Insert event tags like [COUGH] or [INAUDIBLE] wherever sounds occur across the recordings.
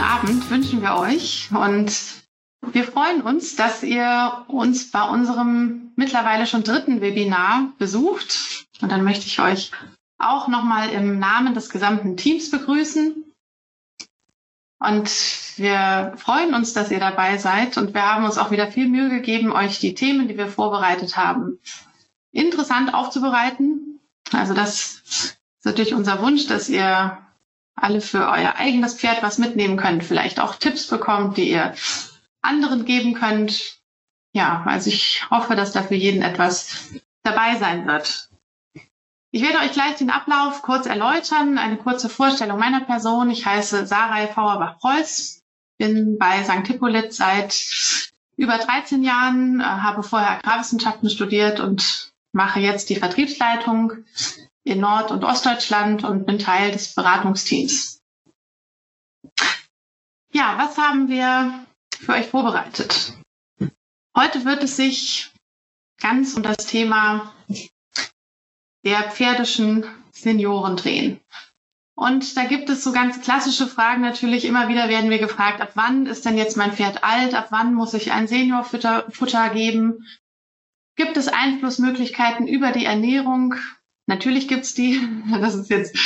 guten Abend wünschen wir euch und wir freuen uns, dass ihr uns bei unserem mittlerweile schon dritten Webinar besucht. Und dann möchte ich euch auch nochmal im Namen des gesamten Teams begrüßen. Und wir freuen uns, dass ihr dabei seid. Und wir haben uns auch wieder viel Mühe gegeben, euch die Themen, die wir vorbereitet haben, interessant aufzubereiten. Also das ist natürlich unser Wunsch, dass ihr alle für euer eigenes Pferd was mitnehmen könnt, vielleicht auch Tipps bekommt, die ihr anderen geben könnt. Ja, also ich hoffe, dass da für jeden etwas dabei sein wird. Ich werde euch gleich den Ablauf kurz erläutern, eine kurze Vorstellung meiner Person. Ich heiße Sarai Fauerbach-Preuß, bin bei St. Hippolyt seit über 13 Jahren, äh, habe vorher Agrarwissenschaften studiert und mache jetzt die Vertriebsleitung in Nord- und Ostdeutschland und bin Teil des Beratungsteams. Ja, was haben wir für euch vorbereitet? Heute wird es sich ganz um das Thema der pferdischen Senioren drehen. Und da gibt es so ganz klassische Fragen natürlich. Immer wieder werden wir gefragt, ab wann ist denn jetzt mein Pferd alt? Ab wann muss ich ein Seniorfutter Futter geben? Gibt es Einflussmöglichkeiten über die Ernährung? Natürlich gibt's die. [LAUGHS] Das ist jetzt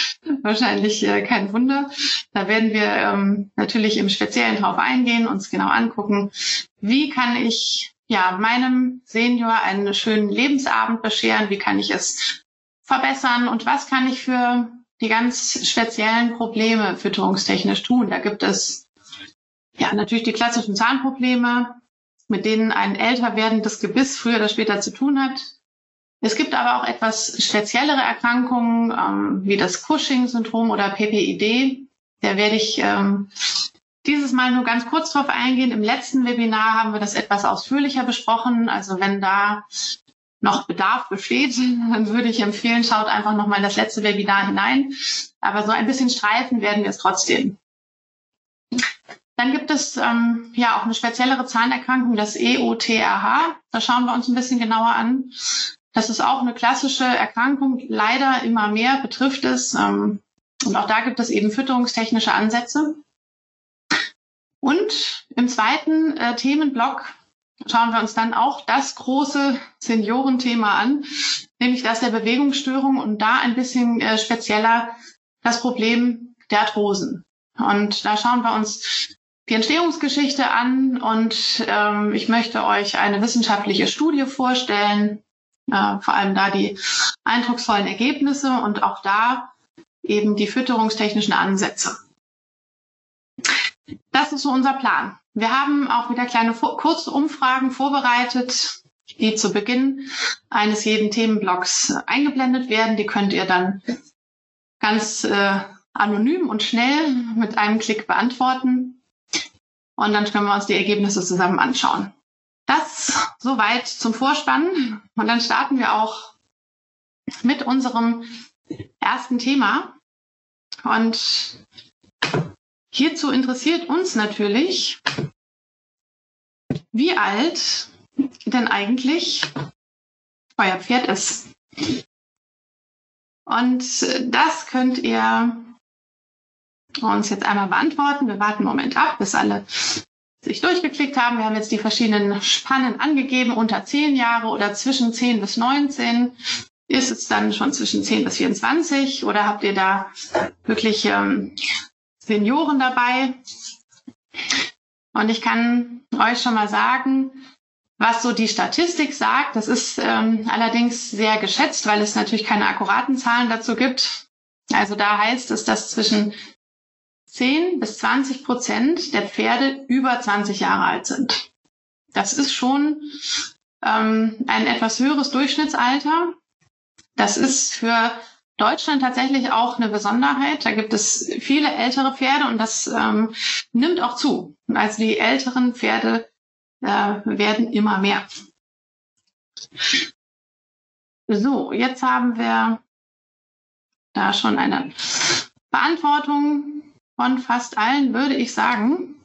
wahrscheinlich äh, kein Wunder. Da werden wir ähm, natürlich im Speziellen drauf eingehen, uns genau angucken, wie kann ich ja meinem Senior einen schönen Lebensabend bescheren? Wie kann ich es verbessern und was kann ich für die ganz speziellen Probleme fütterungstechnisch tun? Da gibt es ja natürlich die klassischen Zahnprobleme, mit denen ein älter werdendes Gebiss früher oder später zu tun hat. Es gibt aber auch etwas speziellere Erkrankungen, ähm, wie das Cushing-Syndrom oder PPID. Da werde ich ähm, dieses Mal nur ganz kurz drauf eingehen. Im letzten Webinar haben wir das etwas ausführlicher besprochen. Also wenn da noch Bedarf besteht, [LAUGHS] dann würde ich empfehlen, schaut einfach nochmal in das letzte Webinar hinein. Aber so ein bisschen streifen werden wir es trotzdem. Dann gibt es ähm, ja auch eine speziellere Zahnerkrankung, das EOTRH. Da schauen wir uns ein bisschen genauer an. Das ist auch eine klassische Erkrankung, leider immer mehr betrifft es. Ähm, und auch da gibt es eben fütterungstechnische Ansätze. Und im zweiten äh, Themenblock schauen wir uns dann auch das große Seniorenthema an, nämlich das der Bewegungsstörung und da ein bisschen äh, spezieller das Problem der Arthrosen. Und da schauen wir uns die Entstehungsgeschichte an und ähm, ich möchte euch eine wissenschaftliche Studie vorstellen, äh, vor allem da die eindrucksvollen Ergebnisse und auch da eben die fütterungstechnischen Ansätze. Das ist so unser Plan. Wir haben auch wieder kleine kurze Umfragen vorbereitet, die zu Beginn eines jeden Themenblocks eingeblendet werden. Die könnt ihr dann ganz äh, anonym und schnell mit einem Klick beantworten. Und dann können wir uns die Ergebnisse zusammen anschauen. Das soweit zum Vorspann. Und dann starten wir auch mit unserem ersten Thema. Und Hierzu interessiert uns natürlich, wie alt denn eigentlich euer Pferd ist. Und das könnt ihr uns jetzt einmal beantworten. Wir warten einen Moment ab, bis alle sich durchgeklickt haben. Wir haben jetzt die verschiedenen Spannen angegeben, unter 10 Jahre oder zwischen 10 bis 19. Ist es dann schon zwischen 10 bis 24 oder habt ihr da wirklich ähm, Senioren dabei. Und ich kann euch schon mal sagen, was so die Statistik sagt. Das ist ähm, allerdings sehr geschätzt, weil es natürlich keine akkuraten Zahlen dazu gibt. Also da heißt es, dass zwischen 10 bis 20 Prozent der Pferde über 20 Jahre alt sind. Das ist schon ähm, ein etwas höheres Durchschnittsalter. Das ist für Deutschland tatsächlich auch eine Besonderheit. Da gibt es viele ältere Pferde und das ähm, nimmt auch zu. Also die älteren Pferde äh, werden immer mehr. So, jetzt haben wir da schon eine Beantwortung von fast allen, würde ich sagen.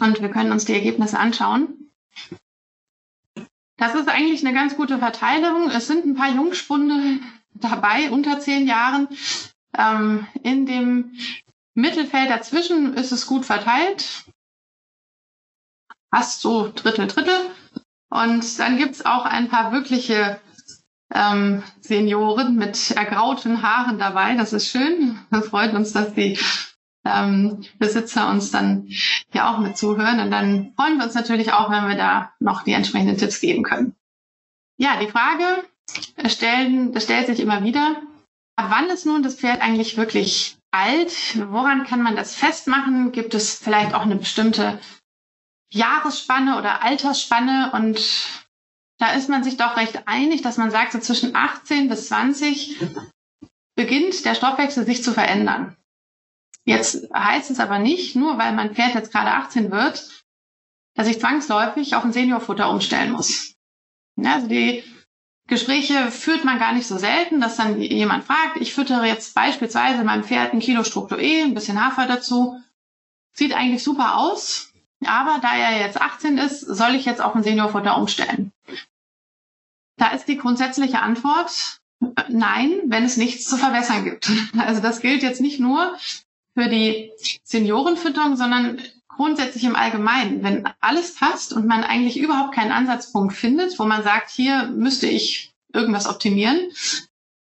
Und wir können uns die Ergebnisse anschauen. Das ist eigentlich eine ganz gute Verteilung. Es sind ein paar Jungspunde dabei, unter zehn Jahren. Ähm, in dem Mittelfeld dazwischen ist es gut verteilt. Fast so Drittel, Drittel. Und dann gibt's auch ein paar wirkliche ähm, Senioren mit ergrauten Haaren dabei. Das ist schön. Das freut uns, dass die ähm, Besitzer uns dann hier auch mit zuhören. Und dann freuen wir uns natürlich auch, wenn wir da noch die entsprechenden Tipps geben können. Ja, die Frage stellen, das stellt sich immer wieder. Ab wann ist nun das Pferd eigentlich wirklich alt? Woran kann man das festmachen? Gibt es vielleicht auch eine bestimmte Jahresspanne oder Altersspanne? Und da ist man sich doch recht einig, dass man sagt, so zwischen 18 bis 20 beginnt der Stoffwechsel sich zu verändern. Jetzt heißt es aber nicht, nur weil mein Pferd jetzt gerade 18 wird, dass ich zwangsläufig auf ein Seniorfutter umstellen muss. Ja, also die Gespräche führt man gar nicht so selten, dass dann jemand fragt, ich füttere jetzt beispielsweise meinem Pferd ein Kilo Struktur E, ein bisschen Hafer dazu. Sieht eigentlich super aus, aber da er jetzt 18 ist, soll ich jetzt auf ein Seniorfutter umstellen. Da ist die grundsätzliche Antwort nein, wenn es nichts zu verbessern gibt. [LAUGHS] Also das gilt jetzt nicht nur für die Seniorenfütterung, sondern grundsätzlich im Allgemeinen. Wenn alles passt und man eigentlich überhaupt keinen Ansatzpunkt findet, wo man sagt, hier müsste ich irgendwas optimieren,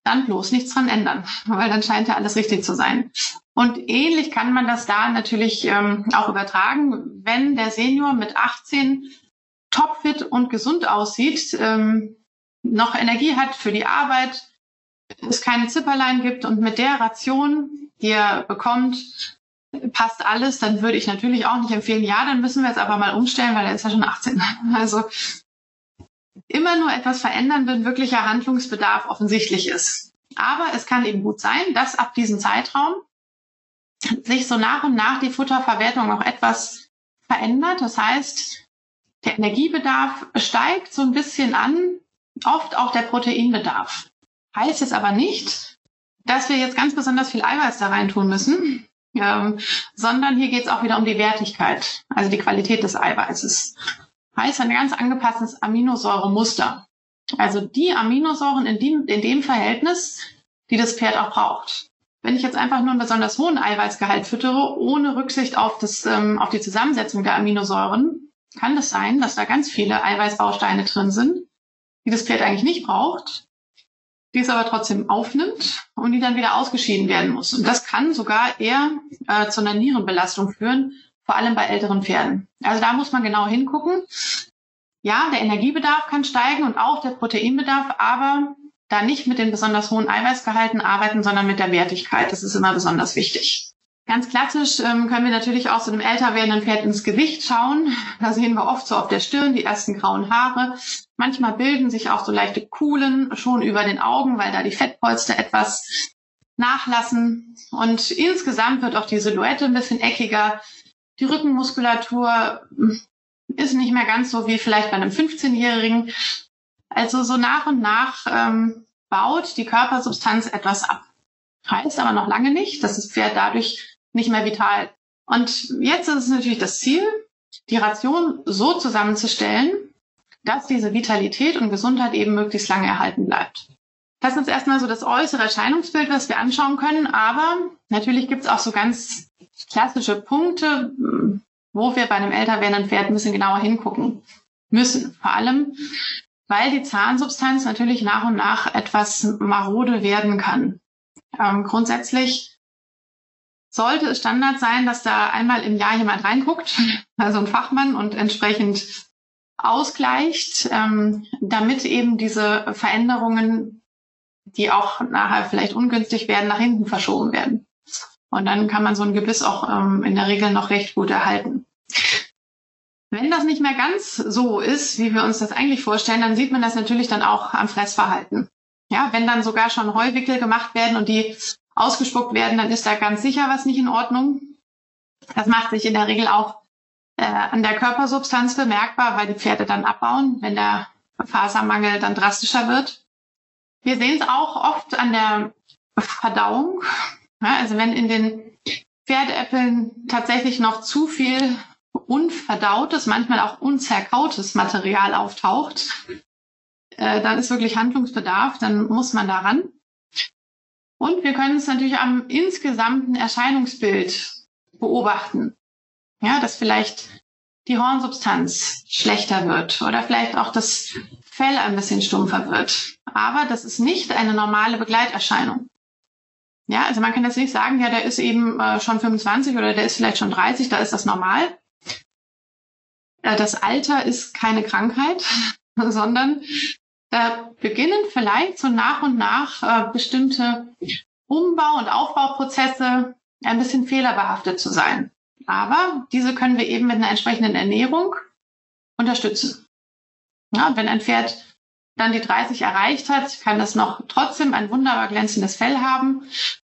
dann bloß nichts dran ändern, [LAUGHS] weil dann scheint ja alles richtig zu sein. Und ähnlich kann man das da natürlich ähm, auch übertragen, wenn der Senior mit 18 topfit und gesund aussieht, ähm, noch Energie hat für die Arbeit, es keine Zipperlein gibt und mit der Ration, die er bekommt, passt alles, dann würde ich natürlich auch nicht empfehlen, ja, dann müssen wir es aber mal umstellen, weil er ist ja schon 18. [LAUGHS] Also immer nur etwas verändern, wenn wirklicher Handlungsbedarf offensichtlich ist. Aber es kann eben gut sein, dass ab diesem Zeitraum sich so nach und nach die Futterverwertung auch etwas verändert. Das heißt, der Energiebedarf steigt so ein bisschen an, oft auch der Proteinbedarf. Heißt jetzt aber nicht, dass wir jetzt ganz besonders viel Eiweiß da rein tun müssen, ähm, sondern hier geht es auch wieder um die Wertigkeit, also die Qualität des Eiweißes. Heißt ein ganz angepasstes Aminosäuremuster. Also die Aminosäuren in dem, in dem Verhältnis, die das Pferd auch braucht. Wenn ich jetzt einfach nur einen besonders hohen Eiweißgehalt füttere, ohne Rücksicht auf, das, ähm, auf die Zusammensetzung der Aminosäuren, kann das sein, dass da ganz viele Eiweißbausteine drin sind, die das Pferd eigentlich nicht braucht, die es aber trotzdem aufnimmt und die dann wieder ausgeschieden werden muss. Und das kann sogar eher äh, zu einer Nierenbelastung führen, vor allem bei älteren Pferden. Also da muss man genau hingucken. Ja, der Energiebedarf kann steigen und auch der Proteinbedarf, aber da nicht mit den besonders hohen Eiweißgehalten arbeiten, sondern mit der Wertigkeit. Das ist immer besonders wichtig. Ganz klassisch ähm, können wir natürlich auch so einem älter werdenden Pferd ins Gesicht schauen. Da sehen wir oft so auf der Stirn die ersten grauen Haare. Manchmal bilden sich auch so leichte Kuhlen schon über den Augen, weil da die Fettpolster etwas nachlassen. Und insgesamt wird auch die Silhouette ein bisschen eckiger. Die Rückenmuskulatur hm, ist nicht mehr ganz so wie vielleicht bei einem 15-Jährigen. Also so nach und nach ähm, baut die Körpersubstanz etwas ab. Heißt aber noch lange nicht, dass das Pferd dadurch nicht mehr vital. Und jetzt ist es natürlich das Ziel, die Ration so zusammenzustellen, dass diese Vitalität und Gesundheit eben möglichst lange erhalten bleibt. Das ist erstmal so das äußere Erscheinungsbild, was wir anschauen können. Aber natürlich gibt es auch so ganz klassische Punkte, wo wir bei einem älter werdenden Pferd ein bisschen genauer hingucken müssen. Vor allem, weil die Zahnsubstanz natürlich nach und nach etwas marode werden kann. Ähm, grundsätzlich sollte es Standard sein, dass da einmal im Jahr jemand reinguckt, also ein Fachmann und entsprechend ausgleicht, ähm, damit eben diese Veränderungen, die auch nachher vielleicht ungünstig werden, nach hinten verschoben werden. Und dann kann man so ein Gebiss auch ähm, in der Regel noch recht gut erhalten. Wenn das nicht mehr ganz so ist, wie wir uns das eigentlich vorstellen, dann sieht man das natürlich dann auch am Fressverhalten. Ja, wenn dann sogar schon Heuwickel gemacht werden und die ausgespuckt werden, dann ist da ganz sicher was nicht in Ordnung. Das macht sich in der Regel auch äh, an der Körpersubstanz bemerkbar, weil die Pferde dann abbauen, wenn der Fasermangel dann drastischer wird. Wir sehen es auch oft an der Verdauung. Ja, also wenn in den Pferdeäppeln tatsächlich noch zu viel unverdautes, manchmal auch unzerkautes Material auftaucht, äh, dann ist wirklich Handlungsbedarf, dann muss man daran. Und wir können es natürlich am insgesamten Erscheinungsbild beobachten. Ja, dass vielleicht die Hornsubstanz schlechter wird oder vielleicht auch das Fell ein bisschen stumpfer wird. Aber das ist nicht eine normale Begleiterscheinung. Ja, also man kann jetzt nicht sagen, ja, der ist eben äh, schon 25 oder der ist vielleicht schon 30, da ist das normal. Äh, das Alter ist keine Krankheit, [LAUGHS] sondern da beginnen vielleicht so nach und nach äh, bestimmte Umbau- und Aufbauprozesse ein bisschen fehlerbehaftet zu sein. Aber diese können wir eben mit einer entsprechenden Ernährung unterstützen. Ja, wenn ein Pferd dann die 30 erreicht hat, kann das noch trotzdem ein wunderbar glänzendes Fell haben,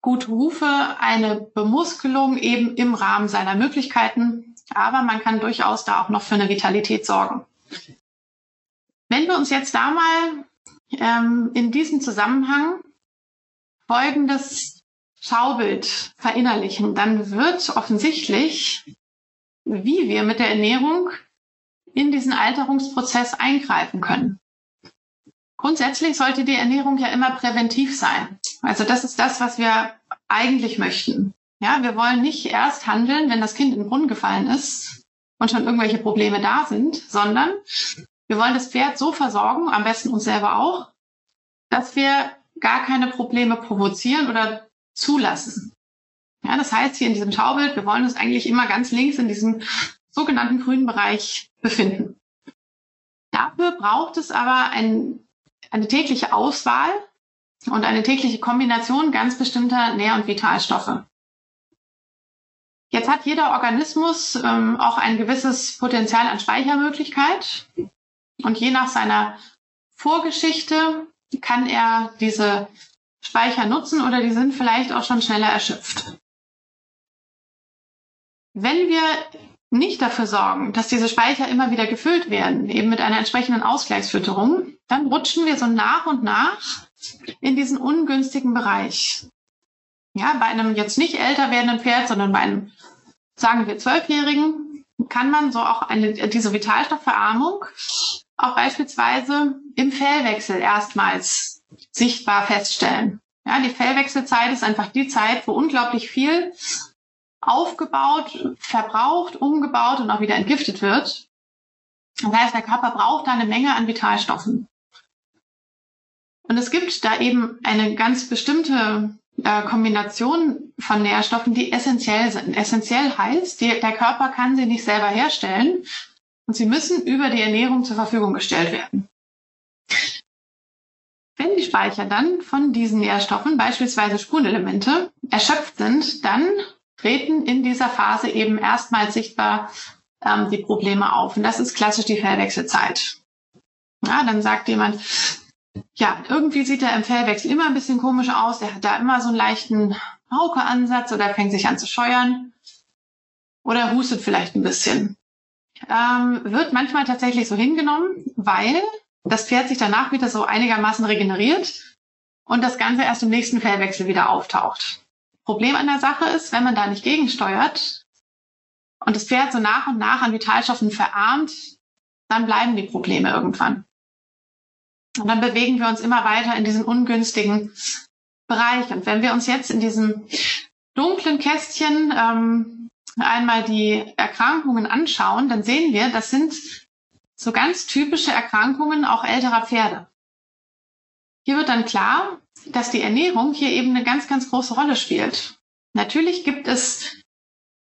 gute Hufe, eine Bemuskelung eben im Rahmen seiner Möglichkeiten. Aber man kann durchaus da auch noch für eine Vitalität sorgen. Wenn wir uns jetzt da mal ähm, in diesem Zusammenhang folgendes Schaubild verinnerlichen, dann wird offensichtlich, wie wir mit der Ernährung in diesen Alterungsprozess eingreifen können. Grundsätzlich sollte die Ernährung ja immer präventiv sein. Also das ist das, was wir eigentlich möchten. Ja, wir wollen nicht erst handeln, wenn das Kind in den Brunnen gefallen ist und schon irgendwelche Probleme da sind, sondern wir wollen das Pferd so versorgen, am besten uns selber auch, dass wir gar keine Probleme provozieren oder zulassen. Ja, das heißt hier in diesem Schaubild, wir wollen uns eigentlich immer ganz links in diesem sogenannten grünen Bereich befinden. Dafür braucht es aber ein, eine tägliche Auswahl und eine tägliche Kombination ganz bestimmter Nähr- und Vitalstoffe. Jetzt hat jeder Organismus ähm, auch ein gewisses Potenzial an Speichermöglichkeit. Und je nach seiner Vorgeschichte kann er diese Speicher nutzen oder die sind vielleicht auch schon schneller erschöpft. Wenn wir nicht dafür sorgen, dass diese Speicher immer wieder gefüllt werden, eben mit einer entsprechenden Ausgleichsfütterung, dann rutschen wir so nach und nach in diesen ungünstigen Bereich. Ja, bei einem jetzt nicht älter werdenden Pferd, sondern bei einem, sagen wir, Zwölfjährigen, kann man so auch eine, diese Vitalstoffverarmung auch beispielsweise im Fellwechsel erstmals sichtbar feststellen. Ja, die Fellwechselzeit ist einfach die Zeit, wo unglaublich viel aufgebaut, verbraucht, umgebaut und auch wieder entgiftet wird. Das heißt, der Körper braucht da eine Menge an Vitalstoffen. Und es gibt da eben eine ganz bestimmte äh, Kombination von Nährstoffen, die essentiell sind. Essentiell heißt, die, der Körper kann sie nicht selber herstellen, und sie müssen über die Ernährung zur Verfügung gestellt werden. Wenn die Speicher dann von diesen Nährstoffen, beispielsweise Spurenelemente, erschöpft sind, dann treten in dieser Phase eben erstmals sichtbar ähm, die Probleme auf. Und das ist klassisch die Fellwechselzeit. Ja, dann sagt jemand, ja, irgendwie sieht er im Fellwechsel immer ein bisschen komisch aus. Er hat da immer so einen leichten Hauke-Ansatz oder fängt sich an zu scheuern. Oder hustet vielleicht ein bisschen ähm, wird manchmal tatsächlich so hingenommen, weil das Pferd sich danach wieder so einigermaßen regeneriert und das Ganze erst im nächsten Fellwechsel wieder auftaucht. Problem an der Sache ist, wenn man da nicht gegensteuert und das Pferd so nach und nach an Vitalstoffen verarmt, dann bleiben die Probleme irgendwann. Und dann bewegen wir uns immer weiter in diesen ungünstigen Bereich. Und wenn wir uns jetzt in diesem dunklen Kästchen ähm, einmal die Erkrankungen anschauen, dann sehen wir, das sind so ganz typische Erkrankungen auch älterer Pferde. Hier wird dann klar, dass die Ernährung hier eben eine ganz, ganz große Rolle spielt. Natürlich gibt es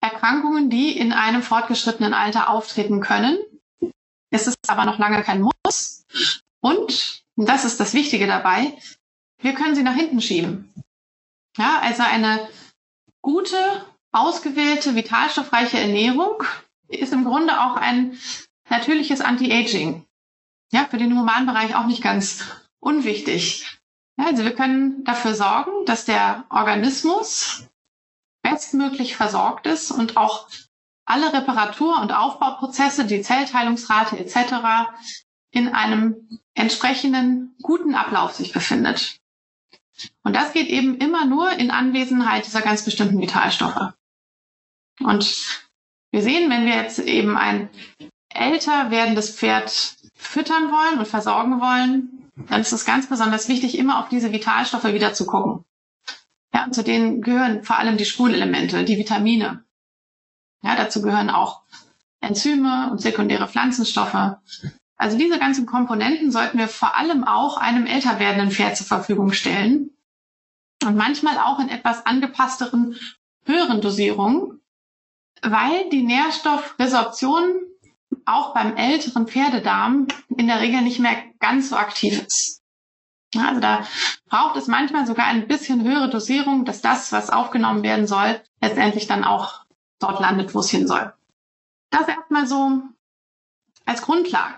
Erkrankungen, die in einem fortgeschrittenen Alter auftreten können. Es ist aber noch lange kein Muss. Und, und das ist das Wichtige dabei, wir können sie nach hinten schieben. Ja, also eine gute ausgewählte, vitalstoffreiche Ernährung ist im Grunde auch ein natürliches Anti-Aging. Ja, für den Humanbereich auch nicht ganz unwichtig. Ja, also wir können dafür sorgen, dass der Organismus bestmöglich versorgt ist und auch alle Reparatur- und Aufbauprozesse, die Zellteilungsrate etc. in einem entsprechenden guten Ablauf sich befindet. Und das geht eben immer nur in Anwesenheit dieser ganz bestimmten Vitalstoffe. Und wir sehen, wenn wir jetzt eben ein älter werdendes Pferd füttern wollen und versorgen wollen, dann ist es ganz besonders wichtig, immer auf diese Vitalstoffe wieder zu gucken. Ja, und zu denen gehören vor allem die Spurenelemente, die Vitamine. Ja, dazu gehören auch Enzyme und sekundäre Pflanzenstoffe. Also diese ganzen Komponenten sollten wir vor allem auch einem älter werdenden Pferd zur Verfügung stellen. Und manchmal auch in etwas angepassteren, höheren Dosierungen, weil die Nährstoffresorption auch beim älteren Pferdedarm in der Regel nicht mehr ganz so aktiv ist. Also da braucht es manchmal sogar ein bisschen höhere Dosierung, dass das, was aufgenommen werden soll, letztendlich dann auch dort landet, wo es hin soll. Das erstmal so als Grundlage.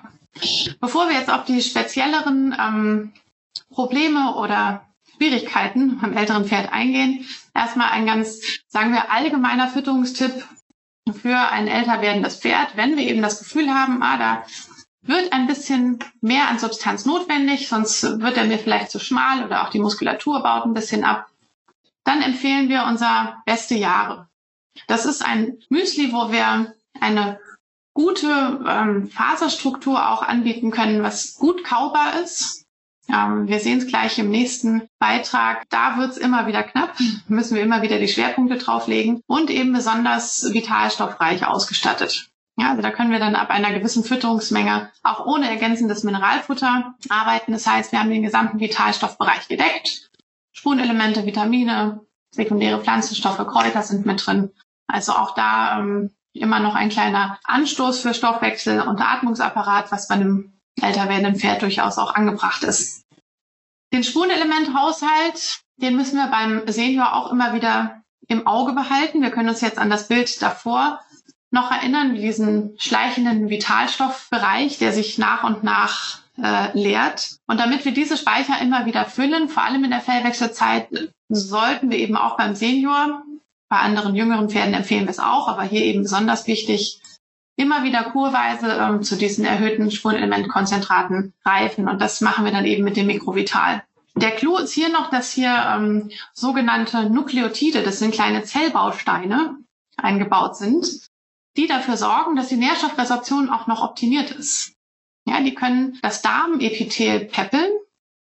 Bevor wir jetzt auf die spezielleren ähm, Probleme oder Schwierigkeiten beim älteren Pferd eingehen, erstmal ein ganz, sagen wir, allgemeiner Fütterungstipp für ein älter werdendes Pferd, wenn wir eben das Gefühl haben, ah, da wird ein bisschen mehr an Substanz notwendig, sonst wird er mir vielleicht zu schmal oder auch die Muskulatur baut ein bisschen ab, dann empfehlen wir unser beste Jahre. Das ist ein Müsli, wo wir eine gute ähm, Faserstruktur auch anbieten können, was gut kaubar ist. Ähm, wir sehen es gleich im nächsten Beitrag. Da wird es immer wieder knapp, müssen wir immer wieder die Schwerpunkte drauflegen und eben besonders vitalstoffreich ausgestattet. Ja, also da können wir dann ab einer gewissen Fütterungsmenge auch ohne ergänzendes Mineralfutter arbeiten. Das heißt, wir haben den gesamten Vitalstoffbereich gedeckt. Spurenelemente, Vitamine, sekundäre Pflanzenstoffe, Kräuter sind mit drin. Also auch da ähm, immer noch ein kleiner Anstoß für Stoffwechsel und Atmungsapparat, was bei einem älter werdenden Pferd durchaus auch angebracht ist. Den Spurenelementhaushalt, den müssen wir beim Senior auch immer wieder im Auge behalten. Wir können uns jetzt an das Bild davor noch erinnern, wie diesen schleichenden Vitalstoffbereich, der sich nach und nach äh, leert. Und damit wir diese Speicher immer wieder füllen, vor allem in der Fellwechselzeit, sollten wir eben auch beim Senior, bei anderen jüngeren Pferden empfehlen wir es auch, aber hier eben besonders wichtig, immer wieder kurweise ähm, zu diesen erhöhten Spurenelementkonzentraten reifen. Und das machen wir dann eben mit dem Mikrovital. Der Clou ist hier noch, dass hier ähm, sogenannte Nukleotide, das sind kleine Zellbausteine, eingebaut sind, die dafür sorgen, dass die Nährstoffresorption auch noch optimiert ist. Ja, die können das Darmepithel peppeln.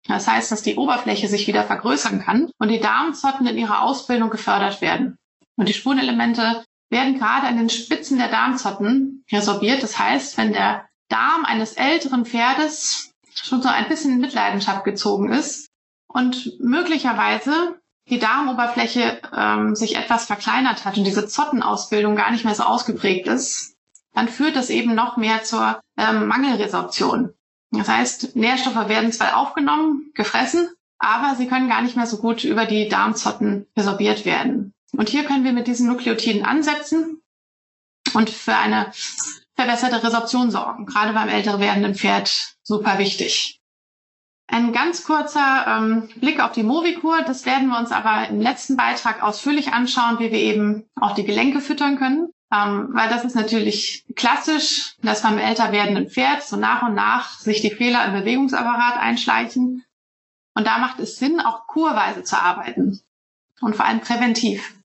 Das heißt, dass die Oberfläche sich wieder vergrößern kann und die Darmzotten in ihrer Ausbildung gefördert werden. Und die Spurenelemente werden gerade an den Spitzen der Darmzotten resorbiert. Das heißt, wenn der Darm eines älteren Pferdes schon so ein bisschen in Mitleidenschaft gezogen ist und möglicherweise die Darmoberfläche ähm, sich etwas verkleinert hat und diese Zottenausbildung gar nicht mehr so ausgeprägt ist, dann führt das eben noch mehr zur ähm, Mangelresorption. Das heißt, Nährstoffe werden zwar aufgenommen, gefressen, aber sie können gar nicht mehr so gut über die Darmzotten resorbiert werden. Und hier können wir mit diesen Nukleotiden ansetzen und für eine verbesserte Resorption sorgen. Gerade beim älter werdenden Pferd super wichtig. Ein ganz kurzer ähm, Blick auf die Movikur. Das werden wir uns aber im letzten Beitrag ausführlich anschauen, wie wir eben auch die Gelenke füttern können. Ähm, weil das ist natürlich klassisch, dass beim älter werdenden Pferd so nach und nach sich die Fehler im Bewegungsapparat einschleichen. Und da macht es Sinn, auch kurweise zu arbeiten. Und vor allem präventiv.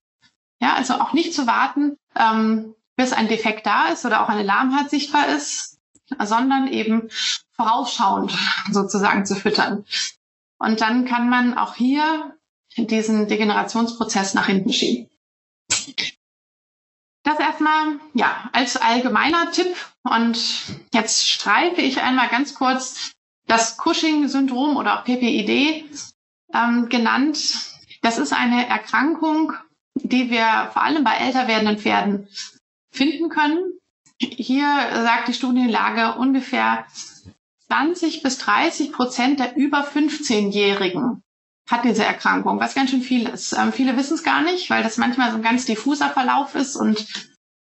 Ja, also auch nicht zu warten, ähm, bis ein Defekt da ist oder auch eine Lahmheit sichtbar ist, sondern eben vorausschauend sozusagen zu füttern. Und dann kann man auch hier diesen Degenerationsprozess nach hinten schieben. Das erstmal, ja, als allgemeiner Tipp. Und jetzt streife ich einmal ganz kurz das Cushing-Syndrom oder auch PPID ähm, genannt. Das ist eine Erkrankung, die wir vor allem bei älter werdenden Pferden finden können. Hier sagt die Studienlage ungefähr 20 bis 30 Prozent der über 15-Jährigen hat diese Erkrankung, was ganz schön viel ist. Ähm, viele wissen es gar nicht, weil das manchmal so ein ganz diffuser Verlauf ist und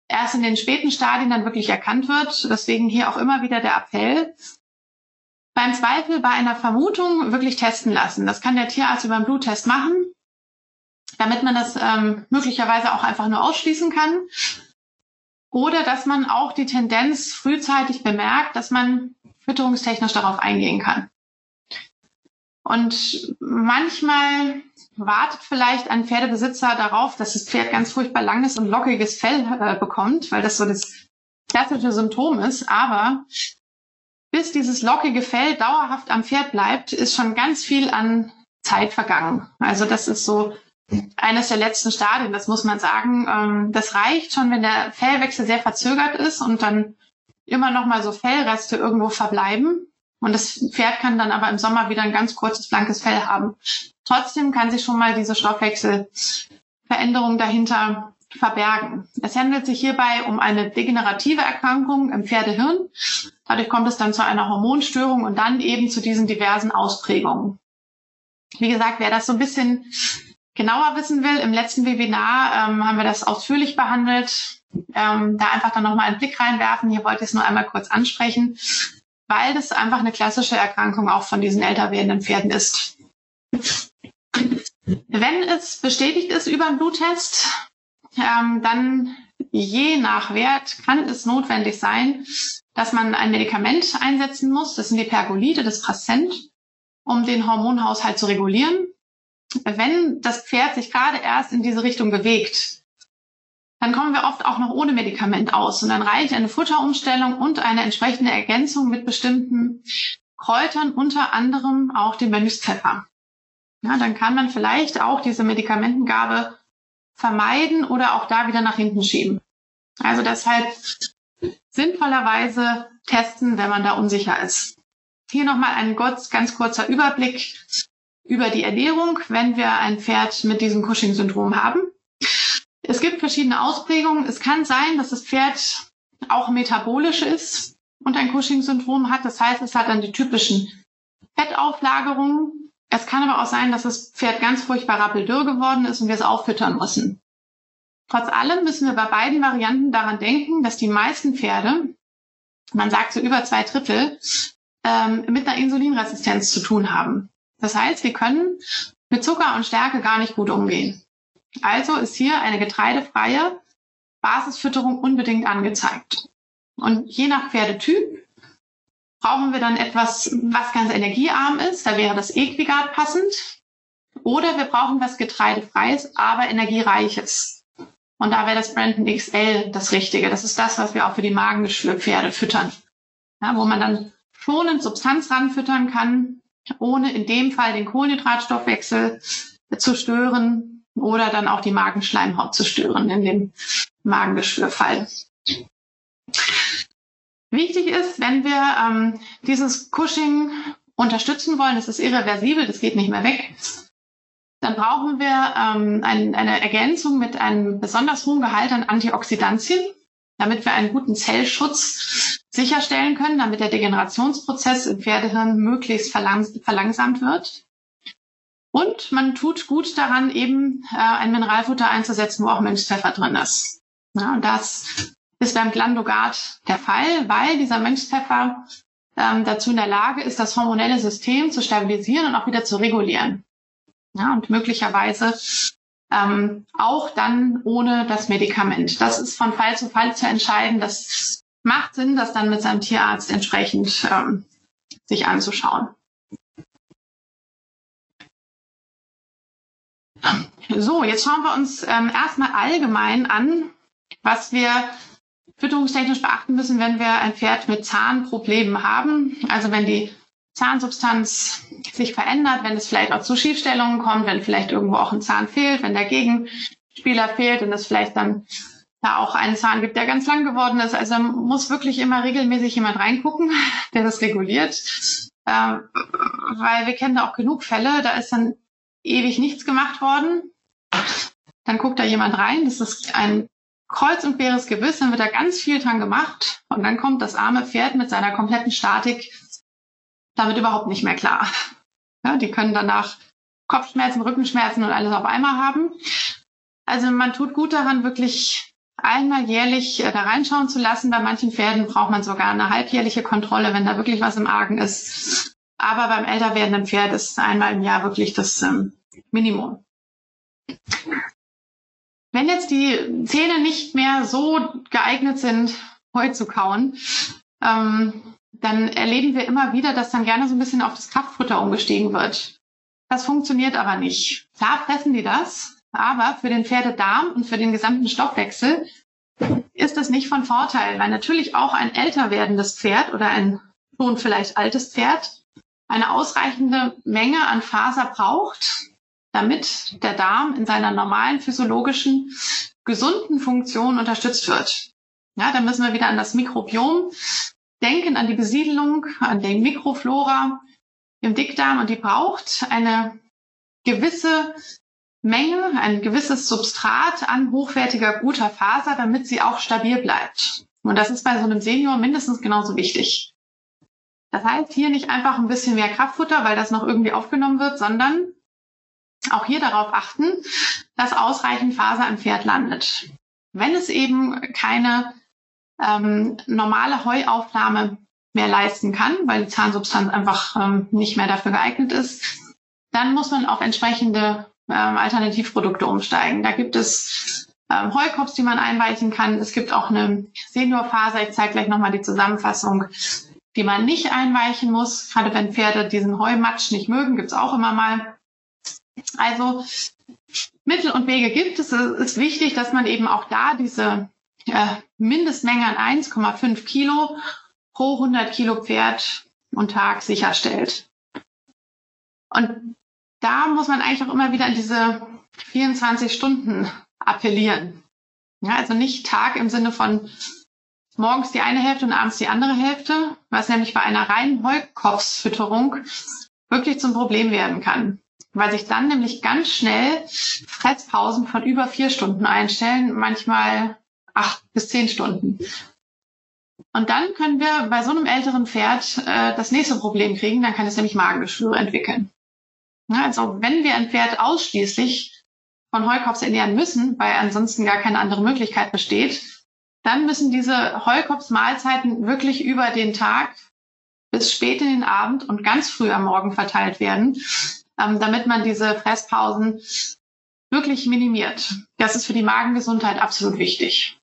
erst in den späten Stadien dann wirklich erkannt wird. Deswegen hier auch immer wieder der Appell. Beim Zweifel bei einer Vermutung wirklich testen lassen. Das kann der Tierarzt über einen Bluttest machen, damit man das ähm, möglicherweise auch einfach nur ausschließen kann. Oder dass man auch die Tendenz frühzeitig bemerkt, dass man fütterungstechnisch darauf eingehen kann. Und manchmal wartet vielleicht ein Pferdebesitzer darauf, dass das Pferd ganz furchtbar langes und lockiges Fell äh, bekommt, weil das so das klassische Symptom ist. Aber bis dieses lockige Fell dauerhaft am Pferd bleibt, ist schon ganz viel an Zeit vergangen. Also das ist so eines der letzten Stadien, das muss man sagen. Ähm, das reicht schon, wenn der Fellwechsel sehr verzögert ist und dann immer noch mal so Fellreste irgendwo verbleiben. Und das Pferd kann dann aber im Sommer wieder ein ganz kurzes, blankes Fell haben. Trotzdem kann sich schon mal diese Stoffwechselveränderung dahinter verbergen. Es handelt sich hierbei um eine degenerative Erkrankung im Pferdehirn. Dadurch kommt es dann zu einer Hormonstörung und dann eben zu diesen diversen Ausprägungen. Wie gesagt, wer das so ein bisschen genauer wissen will, im letzten Webinar ähm, haben wir das ausführlich behandelt. Ähm, da einfach dann nochmal einen Blick reinwerfen. Hier wollte ich es nur einmal kurz ansprechen, weil das einfach eine klassische Erkrankung auch von diesen älter werdenden Pferden ist. Wenn es bestätigt ist über einen Bluttest, ähm, dann je nach Wert kann es notwendig sein, dass man ein Medikament einsetzen muss. Das sind die Pergolide, das Prasent, um den Hormonhaushalt zu regulieren. Wenn das Pferd sich gerade erst in diese Richtung bewegt, dann kommen wir oft auch noch ohne Medikament aus. Und dann reicht eine Futterumstellung und eine entsprechende Ergänzung mit bestimmten Kräutern, unter anderem auch dem Mönchspfeffer. Ja, dann kann man vielleicht auch diese Medikamentengabe vermeiden oder auch da wieder nach hinten schieben. Also deshalb sinnvollerweise testen, wenn man da unsicher ist. Hier nochmal ein ganz, ganz kurzer Überblick über die Ernährung, wenn wir ein Pferd mit diesem Cushing-Syndrom haben. Es gibt verschiedene Ausprägungen. Es kann sein, dass das Pferd auch metabolisch ist und ein Cushing-Syndrom hat. Das heißt, es hat dann die typischen Fettauflagerungen es kann aber auch sein, dass das Pferd ganz furchtbar rappeldürr geworden ist und wir es auffüttern müssen. Trotz allem müssen wir bei beiden Varianten daran denken, dass die meisten Pferde, man sagt so über zwei Drittel, ähm, mit einer Insulinresistenz zu tun haben. Das heißt, wir können mit Zucker und Stärke gar nicht gut umgehen. Also ist hier eine getreidefreie Basisfütterung unbedingt angezeigt. Und je nach Pferdetyp brauchen wir dann etwas, was ganz energiearm ist. Da wäre das Equigat passend. Oder wir brauchen was getreidefreies, aber energiereiches. Und da wäre das Brandon XL das Richtige. Das ist das, was wir auch für die Magengeschwürpferde füttern. Ja, wo man dann schonend Substanz ranfüttern kann, ohne in dem Fall den Kohlenhydratstoffwechsel zu stören oder dann auch die Magenschleimhaut zu stören in dem Magengeschwürfall. Wichtig ist, wenn wir ähm, dieses Cushing unterstützen wollen, das ist irreversibel, das geht nicht mehr weg, dann brauchen wir ähm, ein, eine Ergänzung mit einem besonders hohen Gehalt an Antioxidantien, damit wir einen guten Zellschutz sicherstellen können, damit der Degenerationsprozess im Pferdehirn möglichst verlangs verlangsamt wird. Und man tut gut daran, eben äh, ein Mineralfutter einzusetzen, wo auch Mönchspfeffer drin ist. Ja, und das ist beim Glandogat der Fall, weil dieser Mönchspfeffer ähm, dazu in der Lage ist, das hormonelle System zu stabilisieren und auch wieder zu regulieren. Ja, und möglicherweise ähm, auch dann ohne das Medikament. Das ist von Fall zu Fall zu entscheiden. Das macht Sinn, das dann mit seinem Tierarzt entsprechend ähm, sich anzuschauen. So, jetzt schauen wir uns ähm, erstmal allgemein an, was wir fütterungstechnisch beachten müssen, wenn wir ein Pferd mit Zahnproblemen haben. Also wenn die Zahnsubstanz sich verändert, wenn es vielleicht auch zu Schiefstellungen kommt, wenn vielleicht irgendwo auch ein Zahn fehlt, wenn der Gegenspieler fehlt und es vielleicht dann da auch einen Zahn gibt, der ganz lang geworden ist. Also muss wirklich immer regelmäßig jemand reingucken, [LAUGHS] der das reguliert. Äh, weil wir kennen da auch genug Fälle, da ist dann ewig nichts gemacht worden. Dann guckt da jemand rein, das ist ein kreuz und queres Gewiss, dann wird da ganz viel dran gemacht und dann kommt das arme Pferd mit seiner kompletten Statik damit überhaupt nicht mehr klar. Ja, die können danach Kopfschmerzen, Rückenschmerzen und alles auf einmal haben. Also man tut gut daran, wirklich einmal jährlich äh, da reinschauen zu lassen. Bei manchen Pferden braucht man sogar eine halbjährliche Kontrolle, wenn da wirklich was im Argen ist. Aber beim älter werdenden Pferd ist einmal im Jahr wirklich das ähm, Minimum. Wenn jetzt die Zähne nicht mehr so geeignet sind, Heu zu kauen, ähm, dann erleben wir immer wieder, dass dann gerne so ein bisschen auf das Kraftfutter umgestiegen wird. Das funktioniert aber nicht. Klar fressen die das, aber für den Pferdedarm und für den gesamten Stoffwechsel ist das nicht von Vorteil, weil natürlich auch ein älter werdendes Pferd oder ein schon vielleicht altes Pferd eine ausreichende Menge an Faser braucht, damit der Darm in seiner normalen physiologischen, gesunden Funktion unterstützt wird. Ja, dann müssen wir wieder an das Mikrobiom denken, an die Besiedelung, an die Mikroflora im Dickdarm und die braucht eine gewisse Menge, ein gewisses Substrat an hochwertiger, guter Faser, damit sie auch stabil bleibt. Und das ist bei so einem Senior mindestens genauso wichtig. Das heißt, hier nicht einfach ein bisschen mehr Kraftfutter, weil das noch irgendwie aufgenommen wird, sondern auch hier darauf achten, dass ausreichend Faser im Pferd landet. Wenn es eben keine ähm, normale Heuaufnahme mehr leisten kann, weil die Zahnsubstanz einfach ähm, nicht mehr dafür geeignet ist, dann muss man auf entsprechende ähm, Alternativprodukte umsteigen. Da gibt es ähm, Heukops, die man einweichen kann. Es gibt auch eine Seniorfaser. Ich zeige gleich nochmal die Zusammenfassung, die man nicht einweichen muss. Gerade wenn Pferde diesen Heumatsch nicht mögen, gibt's auch immer mal. Also Mittel und Wege gibt es. Es ist wichtig, dass man eben auch da diese äh, Mindestmenge an 1,5 Kilo pro 100 Kilo Pferd und Tag sicherstellt. Und da muss man eigentlich auch immer wieder an diese 24 Stunden appellieren. Ja, also nicht Tag im Sinne von morgens die eine Hälfte und abends die andere Hälfte, was nämlich bei einer reinen Heukopfsfütterung wirklich zum Problem werden kann. Weil sich dann nämlich ganz schnell Fresspausen von über vier Stunden einstellen, manchmal acht bis zehn Stunden. Und dann können wir bei so einem älteren Pferd äh, das nächste Problem kriegen, dann kann es nämlich Magengeschwüre entwickeln. Ja, also wenn wir ein Pferd ausschließlich von Heukops ernähren müssen, weil ansonsten gar keine andere Möglichkeit besteht, dann müssen diese Heukopfsmahlzeiten wirklich über den Tag bis spät in den Abend und ganz früh am Morgen verteilt werden, ähm, damit man diese Fresspausen wirklich minimiert. Das ist für die Magengesundheit absolut wichtig.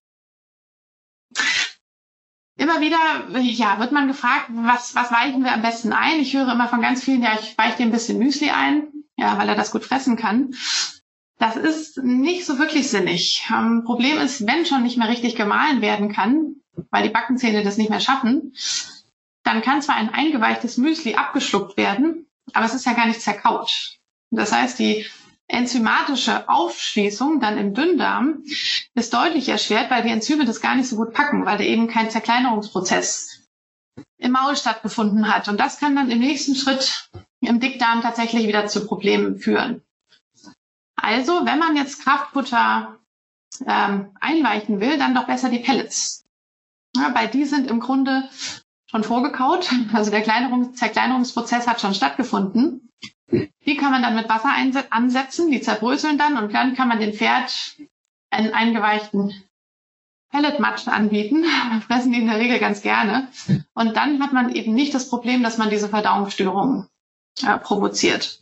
Immer wieder ja, wird man gefragt, was, was weichen wir am besten ein? Ich höre immer von ganz vielen, ja, ich weiche dir ein bisschen Müsli ein, ja, weil er das gut fressen kann. Das ist nicht so wirklich sinnig. Ähm, Problem ist, wenn schon nicht mehr richtig gemahlen werden kann, weil die Backenzähne das nicht mehr schaffen, dann kann zwar ein eingeweichtes Müsli abgeschluckt werden, aber es ist ja gar nicht zerkaut. Das heißt, die enzymatische Aufschließung dann im Dünndarm ist deutlich erschwert, weil die Enzyme das gar nicht so gut packen, weil da eben kein Zerkleinerungsprozess im Maul stattgefunden hat. Und das kann dann im nächsten Schritt im Dickdarm tatsächlich wieder zu Problemen führen. Also, wenn man jetzt Kraftfutter ähm, einweichen will, dann doch besser die Pellets. Ja, weil die sind im Grunde schon vorgekaut. Also der Zerkleinerungsprozess hat schon stattgefunden. Die kann man dann mit Wasser ansetzen, die zerbröseln dann und dann kann man den Pferd einen eingeweichten Pelletmatsch anbieten. Fressen die in der Regel ganz gerne. Und dann hat man eben nicht das Problem, dass man diese Verdauungsstörungen äh, provoziert.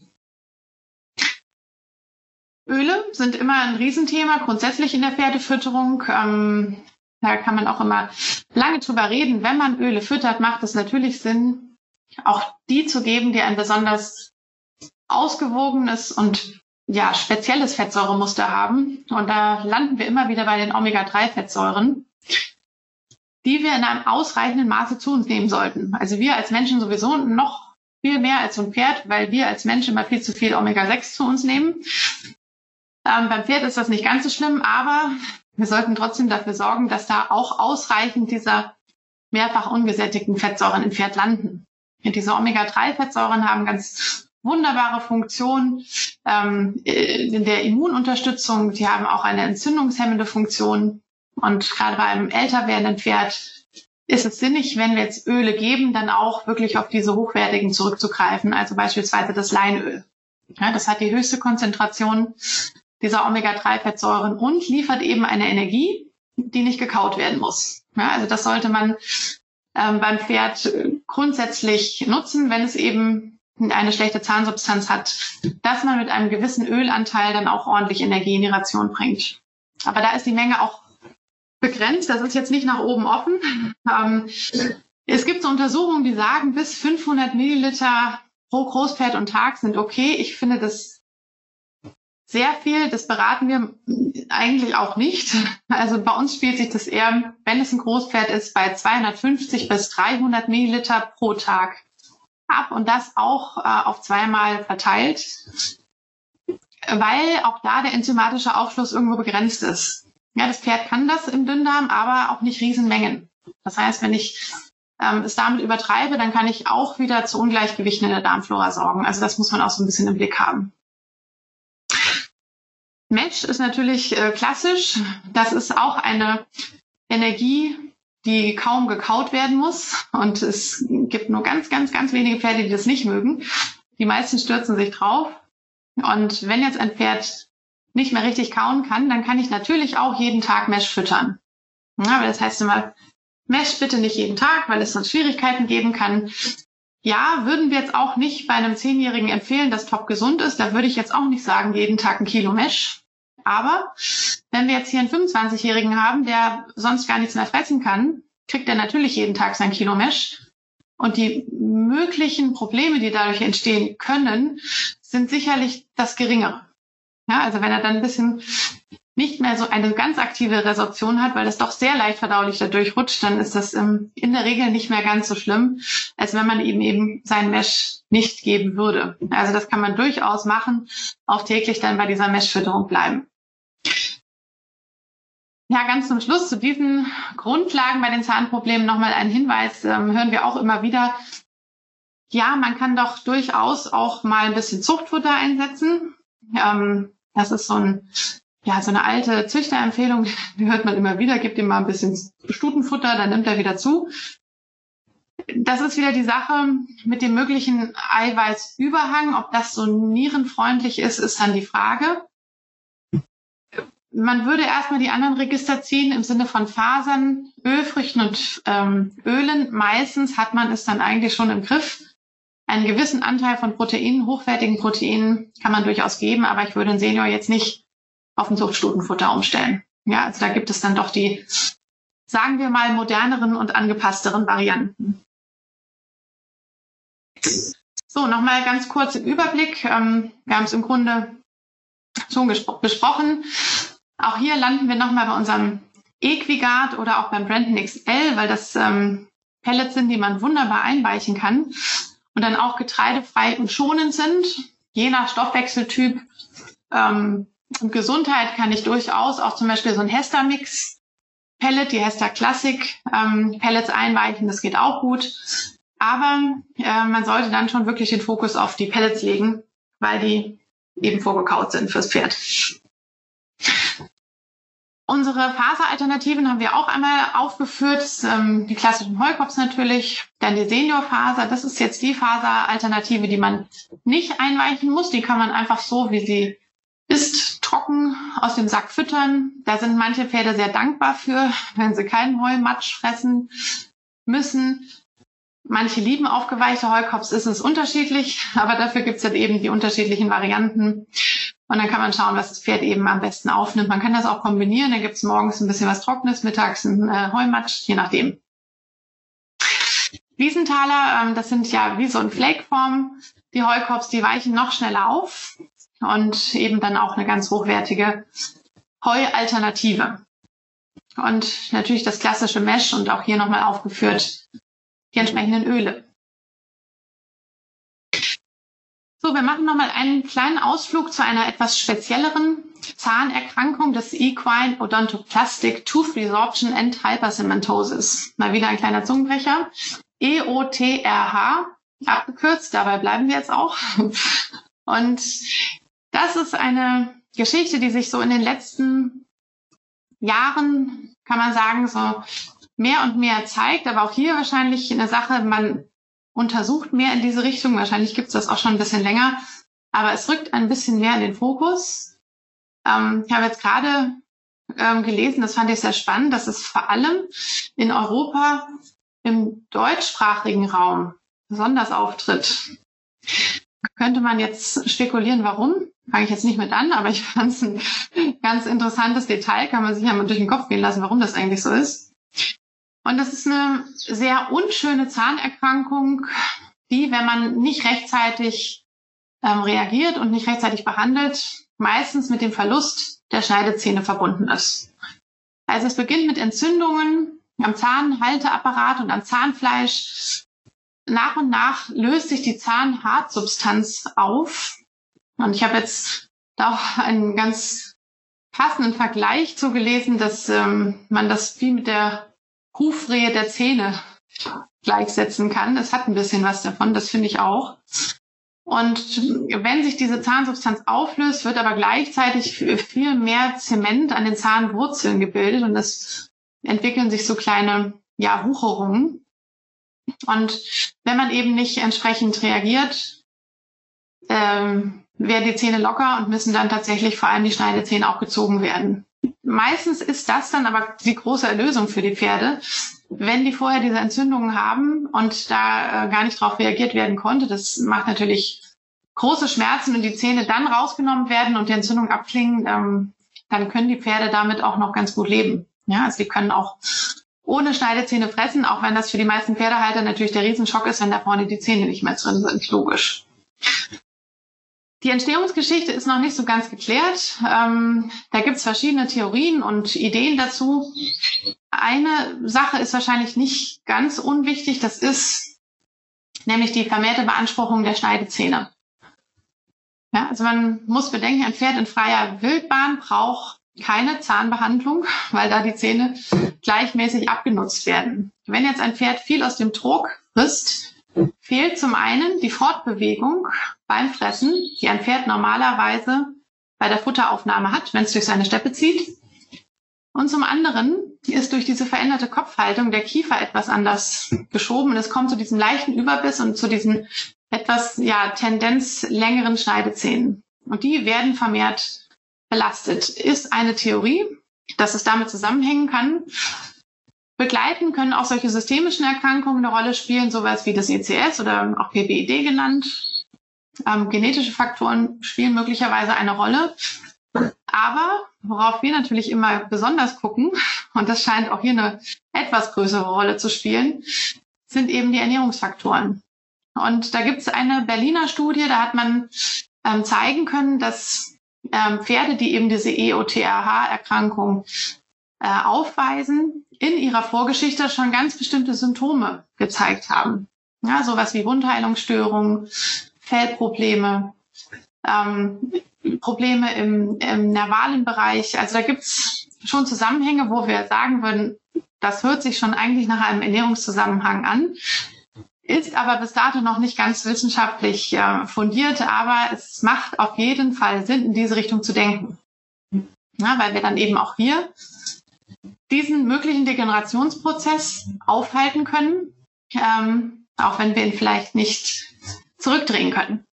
Öle sind immer ein Riesenthema, grundsätzlich in der Pferdefütterung. Ähm, da kann man auch immer lange drüber reden. Wenn man Öle füttert, macht es natürlich Sinn, auch die zu geben, die ein besonders ausgewogenes und ja, spezielles Fettsäuremuster haben. Und da landen wir immer wieder bei den Omega-3-Fettsäuren, die wir in einem ausreichenden Maße zu uns nehmen sollten. Also wir als Menschen sowieso noch viel mehr als so ein Pferd, weil wir als Menschen immer viel zu viel Omega-6 zu uns nehmen. Ähm, beim Pferd ist das nicht ganz so schlimm, aber wir sollten trotzdem dafür sorgen, dass da auch ausreichend dieser mehrfach ungesättigten Fettsäuren im Pferd landen. Und diese Omega-3-Fettsäuren haben ganz wunderbare Funktion ähm, in der Immununterstützung. Die haben auch eine entzündungshemmende Funktion. Und gerade bei einem älter werdenden Pferd ist es sinnig, wenn wir jetzt Öle geben, dann auch wirklich auf diese hochwertigen zurückzugreifen, also beispielsweise das Leinöl. Ja, das hat die höchste Konzentration dieser Omega-3-Fettsäuren und liefert eben eine Energie, die nicht gekaut werden muss. Ja, also das sollte man ähm, beim Pferd grundsätzlich nutzen, wenn es eben eine schlechte Zahnsubstanz hat, dass man mit einem gewissen Ölanteil dann auch ordentlich Energie in die Ration bringt. Aber da ist die Menge auch begrenzt. Das ist jetzt nicht nach oben offen. [LAUGHS] Ähm, es gibt so Untersuchungen, die sagen, bis 500 Milliliter pro Großpferd und Tag sind okay. Ich finde das sehr viel. Das beraten wir eigentlich auch nicht. Also bei uns spielt sich das eher, wenn es ein Großpferd ist, bei 250 bis 300 Milliliter pro Tag ab und das auch äh, auf zweimal verteilt. weil auch da der enzymatische Aufschluss irgendwo begrenzt ist. Ja, das Pferd kann das im Dünndarm, aber auch nicht Riesenmengen. Das heißt, wenn ich ähm, es damit übertreibe, dann kann ich auch wieder zu Ungleichgewichten in der Darmflora sorgen. Also das muss man auch so ein bisschen im Blick haben. Mesh ist natürlich äh, klassisch. Das ist auch eine Energie, die kaum gekaut werden muss. Und es gibt nur ganz, ganz, ganz wenige Pferde, die das nicht mögen. Die meisten stürzen sich drauf. Und wenn jetzt ein Pferd nicht mehr richtig kauen kann, dann kann ich natürlich auch jeden Tag Mesh füttern. Aber das heißt immer, Mesh bitte nicht jeden Tag, weil es sonst Schwierigkeiten geben kann. Ja, würden wir jetzt auch nicht bei einem Zehnjährigen empfehlen, das top gesund ist. Da würde ich jetzt auch nicht sagen, jeden Tag ein Kilo Mesh. Aber wenn wir jetzt hier einen 25-Jährigen haben, der sonst gar nichts mehr fressen kann, kriegt er natürlich jeden Tag sein Kilo Mesh. Und die möglichen Probleme, die dadurch entstehen können, sind sicherlich das Geringere. Ja, also wenn er dann ein bisschen nicht mehr so eine ganz aktive Resorption hat, weil das doch sehr leicht verdaulich dadurch rutscht, dann ist das ähm, in der Regel nicht mehr ganz so schlimm, als wenn man ihm eben sein Mesh nicht geben würde. Also das kann man durchaus machen, auch täglich dann bei dieser Meshfütterung bleiben. Ja, ganz zum Schluss zu diesen Grundlagen bei den Zahnproblemen nochmal ein Hinweis, ähm, hören wir auch immer wieder. Ja, man kann doch durchaus auch mal ein bisschen Zuchtfutter einsetzen. Ähm, das ist so ein ja, so eine alte Züchterempfehlung, [LAUGHS] die hört man immer wieder, gibt ihm mal ein bisschen Stutenfutter, dann nimmt er wieder zu. Das ist wieder die Sache mit dem möglichen Eiweißüberhang. Ob das so nierenfreundlich ist, ist dann die Frage man würde erstmal die anderen Register ziehen im Sinne von Fasern, Ölfrüchten und ähm, Ölen. Meistens hat man es dann eigentlich schon im Griff. Einen gewissen Anteil von Proteinen, hochwertigen Proteinen kann man durchaus geben, aber ich würde einen Senior jetzt nicht auf ein Zuchtstutenfutter umstellen. Ja, also da gibt es dann doch die, sagen wir mal, moderneren und angepassteren Varianten. So, nochmal ganz kurz im Überblick. Ähm, wir haben es im Grunde schon besprochen. Auch hier landen wir nochmal bei unserem Equigard oder auch beim Brandon XL, weil das ähm, Pellets sind, die man wunderbar einweichen kann und dann auch getreidefrei und schonend sind. Je nach Stoffwechseltyp ähm, und Gesundheit kann ich durchaus auch zum Beispiel so ein Hester-Mix Pellet, die Hester Classic ähm, Pellets einweichen, das geht auch gut. Aber äh, man sollte dann schon wirklich den Fokus auf die Pellets legen, weil die eben vorgekaut sind fürs Pferd. Unsere Faseralternativen haben wir auch einmal aufgeführt. Ähm, die klassischen Heukops natürlich, dann die Seniorfaser. Das ist jetzt die Faseralternative, die man nicht einweichen muss. Die kann man einfach so, wie sie ist, trocken aus dem Sack füttern. Da sind manche Pferde sehr dankbar für, [LAUGHS] wenn sie keinen Heumatsch fressen müssen. Manche lieben aufgeweichte Heukops, ist es unterschiedlich, [LAUGHS] aber dafür gibt es dann eben die unterschiedlichen Varianten. Und dann kann man schauen, was das Pferd eben am besten aufnimmt. Man kann das auch kombinieren. Da gibt es morgens ein bisschen was Trockenes, mittags ein äh, Heumatsch, je nachdem. Wiesenthaler, ähm, das sind ja wie so ein Flakeform. Die Heukops, die weichen noch schneller auf und eben dann auch eine ganz hochwertige Heualternative. Und natürlich das klassische Mesh und auch hier nochmal aufgeführt die entsprechenden Öle. So, wir machen nochmal einen kleinen Ausflug zu einer etwas spezielleren Zahnerkrankung des Equine Odontoplastic Tooth Resorption and Hypercementosis. Mal wieder ein kleiner Zungenbrecher. EOTRH, abgekürzt, dabei bleiben wir jetzt auch. [LAUGHS] Und das ist eine Geschichte, die sich so in den letzten Jahren, kann man sagen, so mehr und mehr zeigt, aber auch hier wahrscheinlich eine Sache, man untersucht mehr in diese Richtung. Wahrscheinlich gibt es das auch schon ein bisschen länger, aber es rückt ein bisschen mehr in den Fokus. Ähm, ich habe jetzt gerade ähm, gelesen, das fand ich sehr spannend, dass es vor allem in Europa im deutschsprachigen Raum besonders auftritt. Könnte man jetzt spekulieren, warum? Fange ich jetzt nicht mit an, aber ich [LAUGHS] fand es ein ganz interessantes Detail, kann man sich ja mal durch den Kopf gehen lassen, warum das eigentlich so ist. Und das ist eine sehr unschöne Zahnerkrankung, die, wenn man nicht rechtzeitig ähm, reagiert und nicht rechtzeitig behandelt, meistens mit dem Verlust der Schneidezähne verbunden ist. Also es beginnt mit Entzündungen am Zahnhalteapparat und am Zahnfleisch. Nach und nach löst sich die Zahnhartsubstanz auf. Und ich habe jetzt da auch einen ganz passenden Vergleich zugelesen, dass ähm, man das wie mit der Hufrehe der Zähne gleichsetzen kann. Es hat ein bisschen was davon, das finde ich auch. Und wenn sich diese Zahnsubstanz auflöst, wird aber gleichzeitig viel mehr Zement an den Zahnwurzeln gebildet und es entwickeln sich so kleine ja, Wucherungen. Und wenn man eben nicht entsprechend reagiert, ähm, werden die Zähne locker und müssen dann tatsächlich vor allem die Schneidezähne auch gezogen werden. Meistens ist das dann aber die große Erlösung für die Pferde. Wenn die vorher diese Entzündungen haben und da äh, gar nicht darauf reagiert werden konnte, das macht natürlich große Schmerzen und die Zähne dann rausgenommen werden und die Entzündung abklingen, ähm, dann können die Pferde damit auch noch ganz gut leben. Ja, also die können auch ohne Schneidezähne fressen, auch wenn das für die meisten Pferdehalter natürlich der Riesenschock ist, wenn da vorne die Zähne nicht mehr drin sind, logisch. Die Entstehungsgeschichte ist noch nicht so ganz geklärt. Ähm, da gibt es verschiedene Theorien und Ideen dazu. Eine Sache ist wahrscheinlich nicht ganz unwichtig. Das ist nämlich die vermehrte Beanspruchung der Schneidezähne. Ja, also man muss bedenken, ein Pferd in freier Wildbahn braucht keine Zahnbehandlung, [LAUGHS] weil da die Zähne gleichmäßig abgenutzt werden. Wenn jetzt ein Pferd viel aus dem Trog frisst, fehlt zum einen die Fortbewegung beim Fressen, die ein Pferd normalerweise bei der Futteraufnahme hat, wenn es durch seine Steppe zieht. Und zum anderen ist durch diese veränderte Kopfhaltung der Kiefer etwas anders geschoben. es kommt zu diesem leichten Überbiss und zu diesen etwas, ja, Tendenz längeren Schneidezähnen. Und die werden vermehrt belastet. Ist eine Theorie, dass es damit zusammenhängen kann. Begleiten können auch solche systemischen Erkrankungen eine Rolle spielen, sowas wie das ECS oder auch PBID genannt. Ähm, genetische Faktoren spielen möglicherweise eine Rolle. Aber worauf wir natürlich immer besonders gucken, [LAUGHS] und das scheint auch hier eine etwas größere Rolle zu spielen, sind eben die Ernährungsfaktoren. Und da gibt es eine Berliner Studie, da hat man ähm, zeigen können, dass ähm, Pferde, die eben diese EOTRH-Erkrankung äh, aufweisen, in ihrer Vorgeschichte schon ganz bestimmte Symptome gezeigt haben. Ja, sowas wie Wundheilungsstörungen, Fellprobleme, ähm, Probleme im, im nervalen Bereich. Also da gibt's schon Zusammenhänge, wo wir sagen würden, das hört sich schon eigentlich nach einem Ernährungszusammenhang an, ist aber bis dato noch nicht ganz wissenschaftlich äh, fundiert, aber es macht auf jeden Fall Sinn, in diese Richtung zu denken. Ja, weil wir dann eben auch hier diesen möglichen Degenerationsprozess aufhalten können, ähm, auch wenn wir ihn vielleicht nicht zurückdrehen können.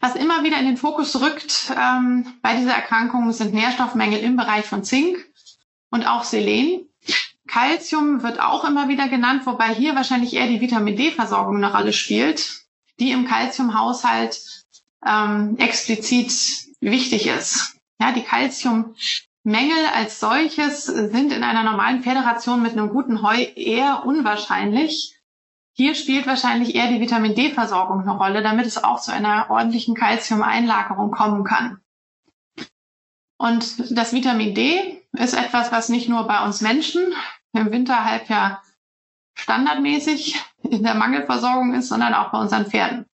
Was immer wieder in den Fokus rückt ähm, bei dieser Erkrankung sind Nährstoffmängel im Bereich von Zink und auch Selen. Calcium wird auch immer wieder genannt, wobei hier wahrscheinlich eher die Vitamin D-Versorgung eine Rolle spielt, die im Calciumhaushalt ähm, explizit wichtig ist. Ja, die Calcium Mängel als solches sind in einer normalen Pferderation mit einem guten Heu eher unwahrscheinlich. Hier spielt wahrscheinlich eher die Vitamin D-Versorgung eine Rolle, damit es auch zu einer ordentlichen Calcium-Einlagerung kommen kann. Und das Vitamin D ist etwas, was nicht nur bei uns Menschen im Winterhalbjahr standardmäßig in der Mangelversorgung ist, sondern auch bei unseren Pferden.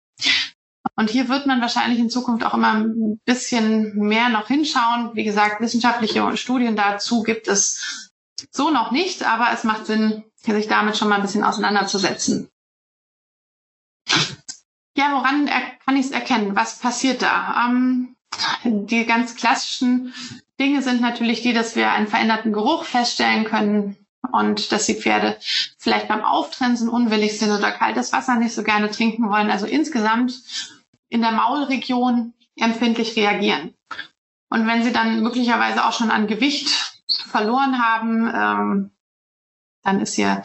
Und hier wird man wahrscheinlich in Zukunft auch immer ein bisschen mehr noch hinschauen. Wie gesagt, wissenschaftliche Studien dazu gibt es so noch nicht, aber es macht Sinn, sich damit schon mal ein bisschen auseinanderzusetzen. Ja, woran kann ich es erkennen? Was passiert da? Ähm, die ganz klassischen Dinge sind natürlich die, dass wir einen veränderten Geruch feststellen können und dass die Pferde vielleicht beim Auftrensen unwillig sind oder kaltes Wasser nicht so gerne trinken wollen. Also insgesamt in der Maulregion empfindlich reagieren. Und wenn sie dann möglicherweise auch schon an Gewicht verloren haben, ähm, dann ist hier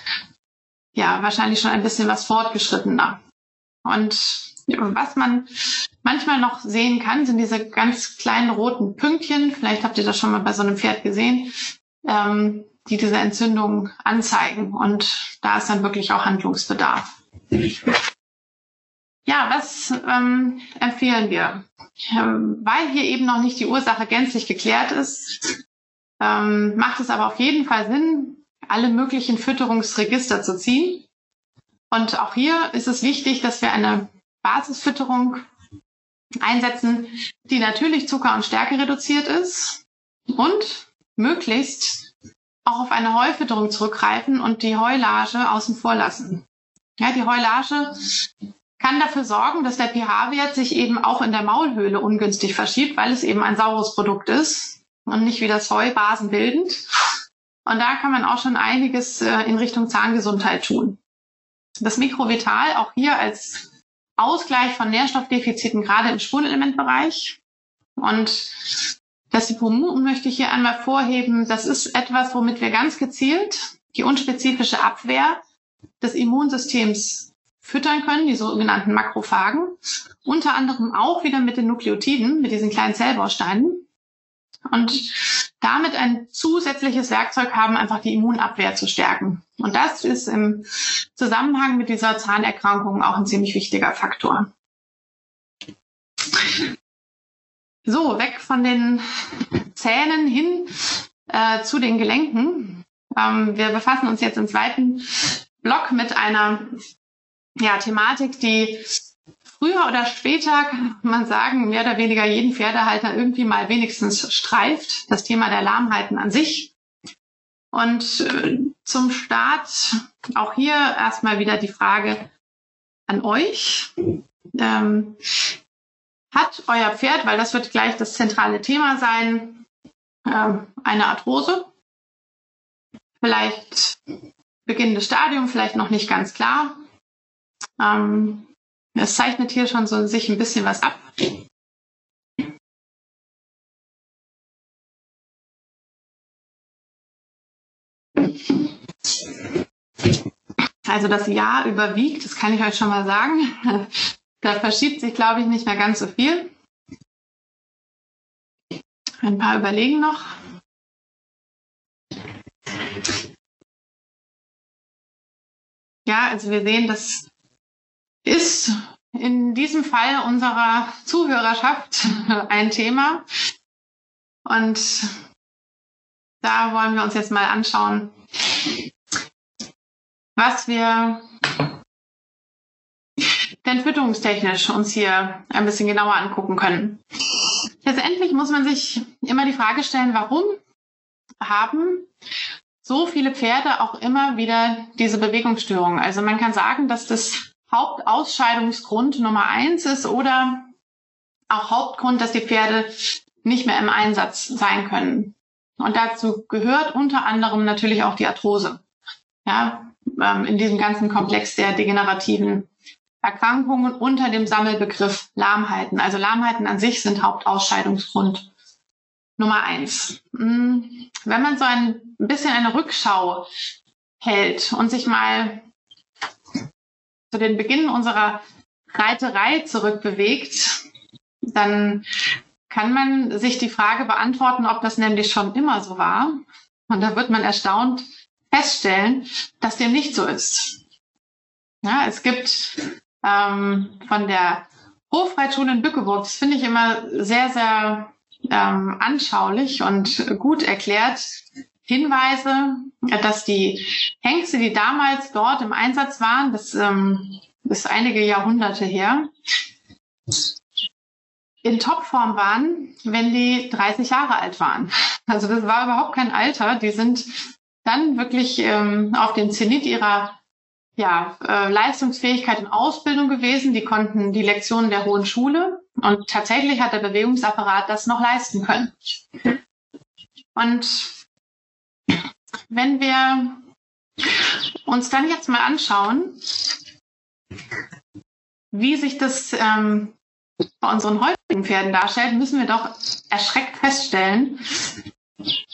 ja wahrscheinlich schon ein bisschen was fortgeschrittener. Und was man manchmal noch sehen kann, sind diese ganz kleinen roten Pünktchen. Vielleicht habt ihr das schon mal bei so einem Pferd gesehen, ähm, die diese Entzündung anzeigen. Und da ist dann wirklich auch Handlungsbedarf. Ja, was ähm, empfehlen wir? Ähm, weil hier eben noch nicht die Ursache gänzlich geklärt ist, ähm, macht es aber auf jeden Fall Sinn, alle möglichen Fütterungsregister zu ziehen. Und auch hier ist es wichtig, dass wir eine Basisfütterung einsetzen, die natürlich Zucker und Stärke reduziert ist und möglichst auch auf eine Heufütterung zurückgreifen und die Heulage außen vor lassen. Ja, die Heulage kann dafür sorgen, dass der pH-Wert sich eben auch in der Maulhöhle ungünstig verschiebt, weil es eben ein saures Produkt ist und nicht wie das Heu basenbildend. Und da kann man auch schon einiges äh, in Richtung Zahngesundheit tun. Das Mikrovital auch hier als Ausgleich von Nährstoffdefiziten, gerade im Spurenelementbereich. Und das Hypomuten möchte ich hier einmal vorheben. Das ist etwas, womit wir ganz gezielt die unspezifische Abwehr des Immunsystems füttern können, die sogenannten Makrophagen. Unter anderem auch wieder mit den Nukleotiden, mit diesen kleinen Zellbausteinen. Und damit ein zusätzliches Werkzeug haben, einfach die Immunabwehr zu stärken. Und das ist im Zusammenhang mit dieser Zahnerkrankung auch ein ziemlich wichtiger Faktor. So, weg von den Zähnen hin äh, zu den Gelenken. Ähm, wir befassen uns jetzt im zweiten Block mit einer ja, Thematik, die früher oder später, kann man sagen, mehr oder weniger jeden Pferdehalter irgendwie mal wenigstens streift. Das Thema der Lahmheiten an sich. Und äh, zum Start auch hier erstmal wieder die Frage an euch. Ähm, hat euer Pferd, weil das wird gleich das zentrale Thema sein, ähm, eine Arthrose? Vielleicht beginnendes Stadium, vielleicht noch nicht ganz klar. Ähm, es zeichnet hier schon so sich ein bisschen was ab. Also das Ja überwiegt, das kann ich euch schon mal sagen. [LAUGHS] Da verschiebt sich, glaube ich, nicht mehr ganz so viel. Ein paar überlegen noch. Ja, also wir sehen, das ist in diesem Fall unserer Zuhörerschaft [LAUGHS] ein Thema. Und da wollen wir uns jetzt mal anschauen, was wir denn fütterungstechnisch uns hier ein bisschen genauer angucken können. Letztendlich muss man sich immer die Frage stellen, warum haben so viele Pferde auch immer wieder diese Bewegungsstörungen? Also man kann sagen, dass das Hauptausscheidungsgrund Nummer eins ist oder auch Hauptgrund, dass die Pferde nicht mehr im Einsatz sein können. Und dazu gehört unter anderem natürlich auch die Arthrose. Ja, ähm, in diesem ganzen Komplex der degenerativen Erkrankungen unter dem Sammelbegriff Lahmheiten. Also Lahmheiten an sich sind Hauptausscheidungsgrund Nummer eins. Hm, wenn man so ein bisschen eine Rückschau hält und sich mal zu den Beginn unserer Reiterei zurückbewegt, dann kann man sich die Frage beantworten, ob das nämlich schon immer so war. Und da wird man erstaunt feststellen, dass dem nicht so ist. Ja, es gibt ähm, von der Hofreitschule in Bückeburg, das finde ich immer sehr, sehr ähm, anschaulich und gut erklärt, Hinweise, dass die Hengste, die damals dort im Einsatz waren, das ähm, ist einige Jahrhunderte her, in Topform waren, wenn die 30 Jahre alt waren. Also das war überhaupt kein Alter. Die sind dann wirklich ähm, auf dem Zenit ihrer ja, äh, Leistungsfähigkeit und Ausbildung gewesen. Die konnten die Lektionen der Hohen Schule und tatsächlich hat der Bewegungsapparat das noch leisten können. Und wenn wir uns dann jetzt mal anschauen, wie sich das ähm, bei unseren heutigen Pferden darstellt, müssen wir doch erschreckt feststellen,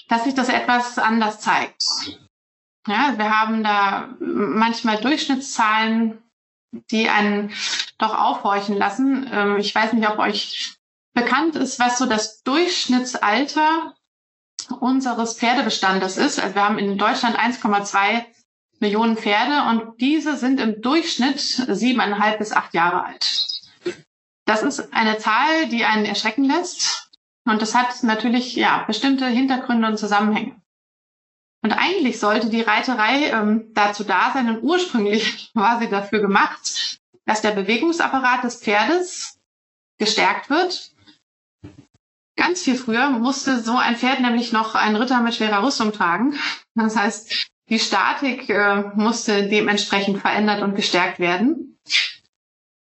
dass sich das etwas anders zeigt. Ja, wir haben da manchmal Durchschnittszahlen, die einen doch aufhorchen lassen. Ähm, ich weiß nicht, ob euch bekannt ist, was so das Durchschnittsalter unseres Pferdebestandes ist. Also wir haben in Deutschland 1,2 Millionen Pferde und diese sind im Durchschnitt siebeneinhalb bis acht Jahre alt. Das ist eine Zahl, die einen erschrecken lässt. Und das hat natürlich ja bestimmte Hintergründe und Zusammenhänge. Und eigentlich sollte die Reiterei ähm, dazu da sein und ursprünglich [LAUGHS] war sie dafür gemacht, dass der Bewegungsapparat des Pferdes gestärkt wird. Ganz viel früher musste so ein Pferd nämlich noch einen Ritter mit schwerer Rüstung tragen. Das heißt, die Statik äh, musste dementsprechend verändert und gestärkt werden.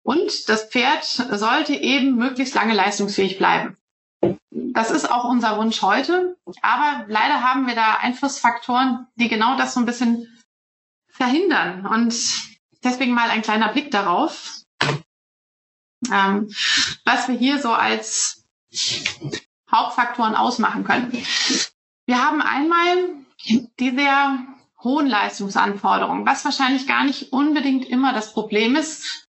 Und das Pferd sollte eben möglichst lange leistungsfähig bleiben. Das ist auch unser Wunsch heute. Aber leider haben wir da Einflussfaktoren, die genau das so ein bisschen verhindern. Und deswegen mal ein kleiner Blick darauf, ähm, was wir hier so als Hauptfaktoren ausmachen können. Wir haben einmal die sehr hohen Leistungsanforderungen, was wahrscheinlich gar nicht unbedingt immer das Problem ist,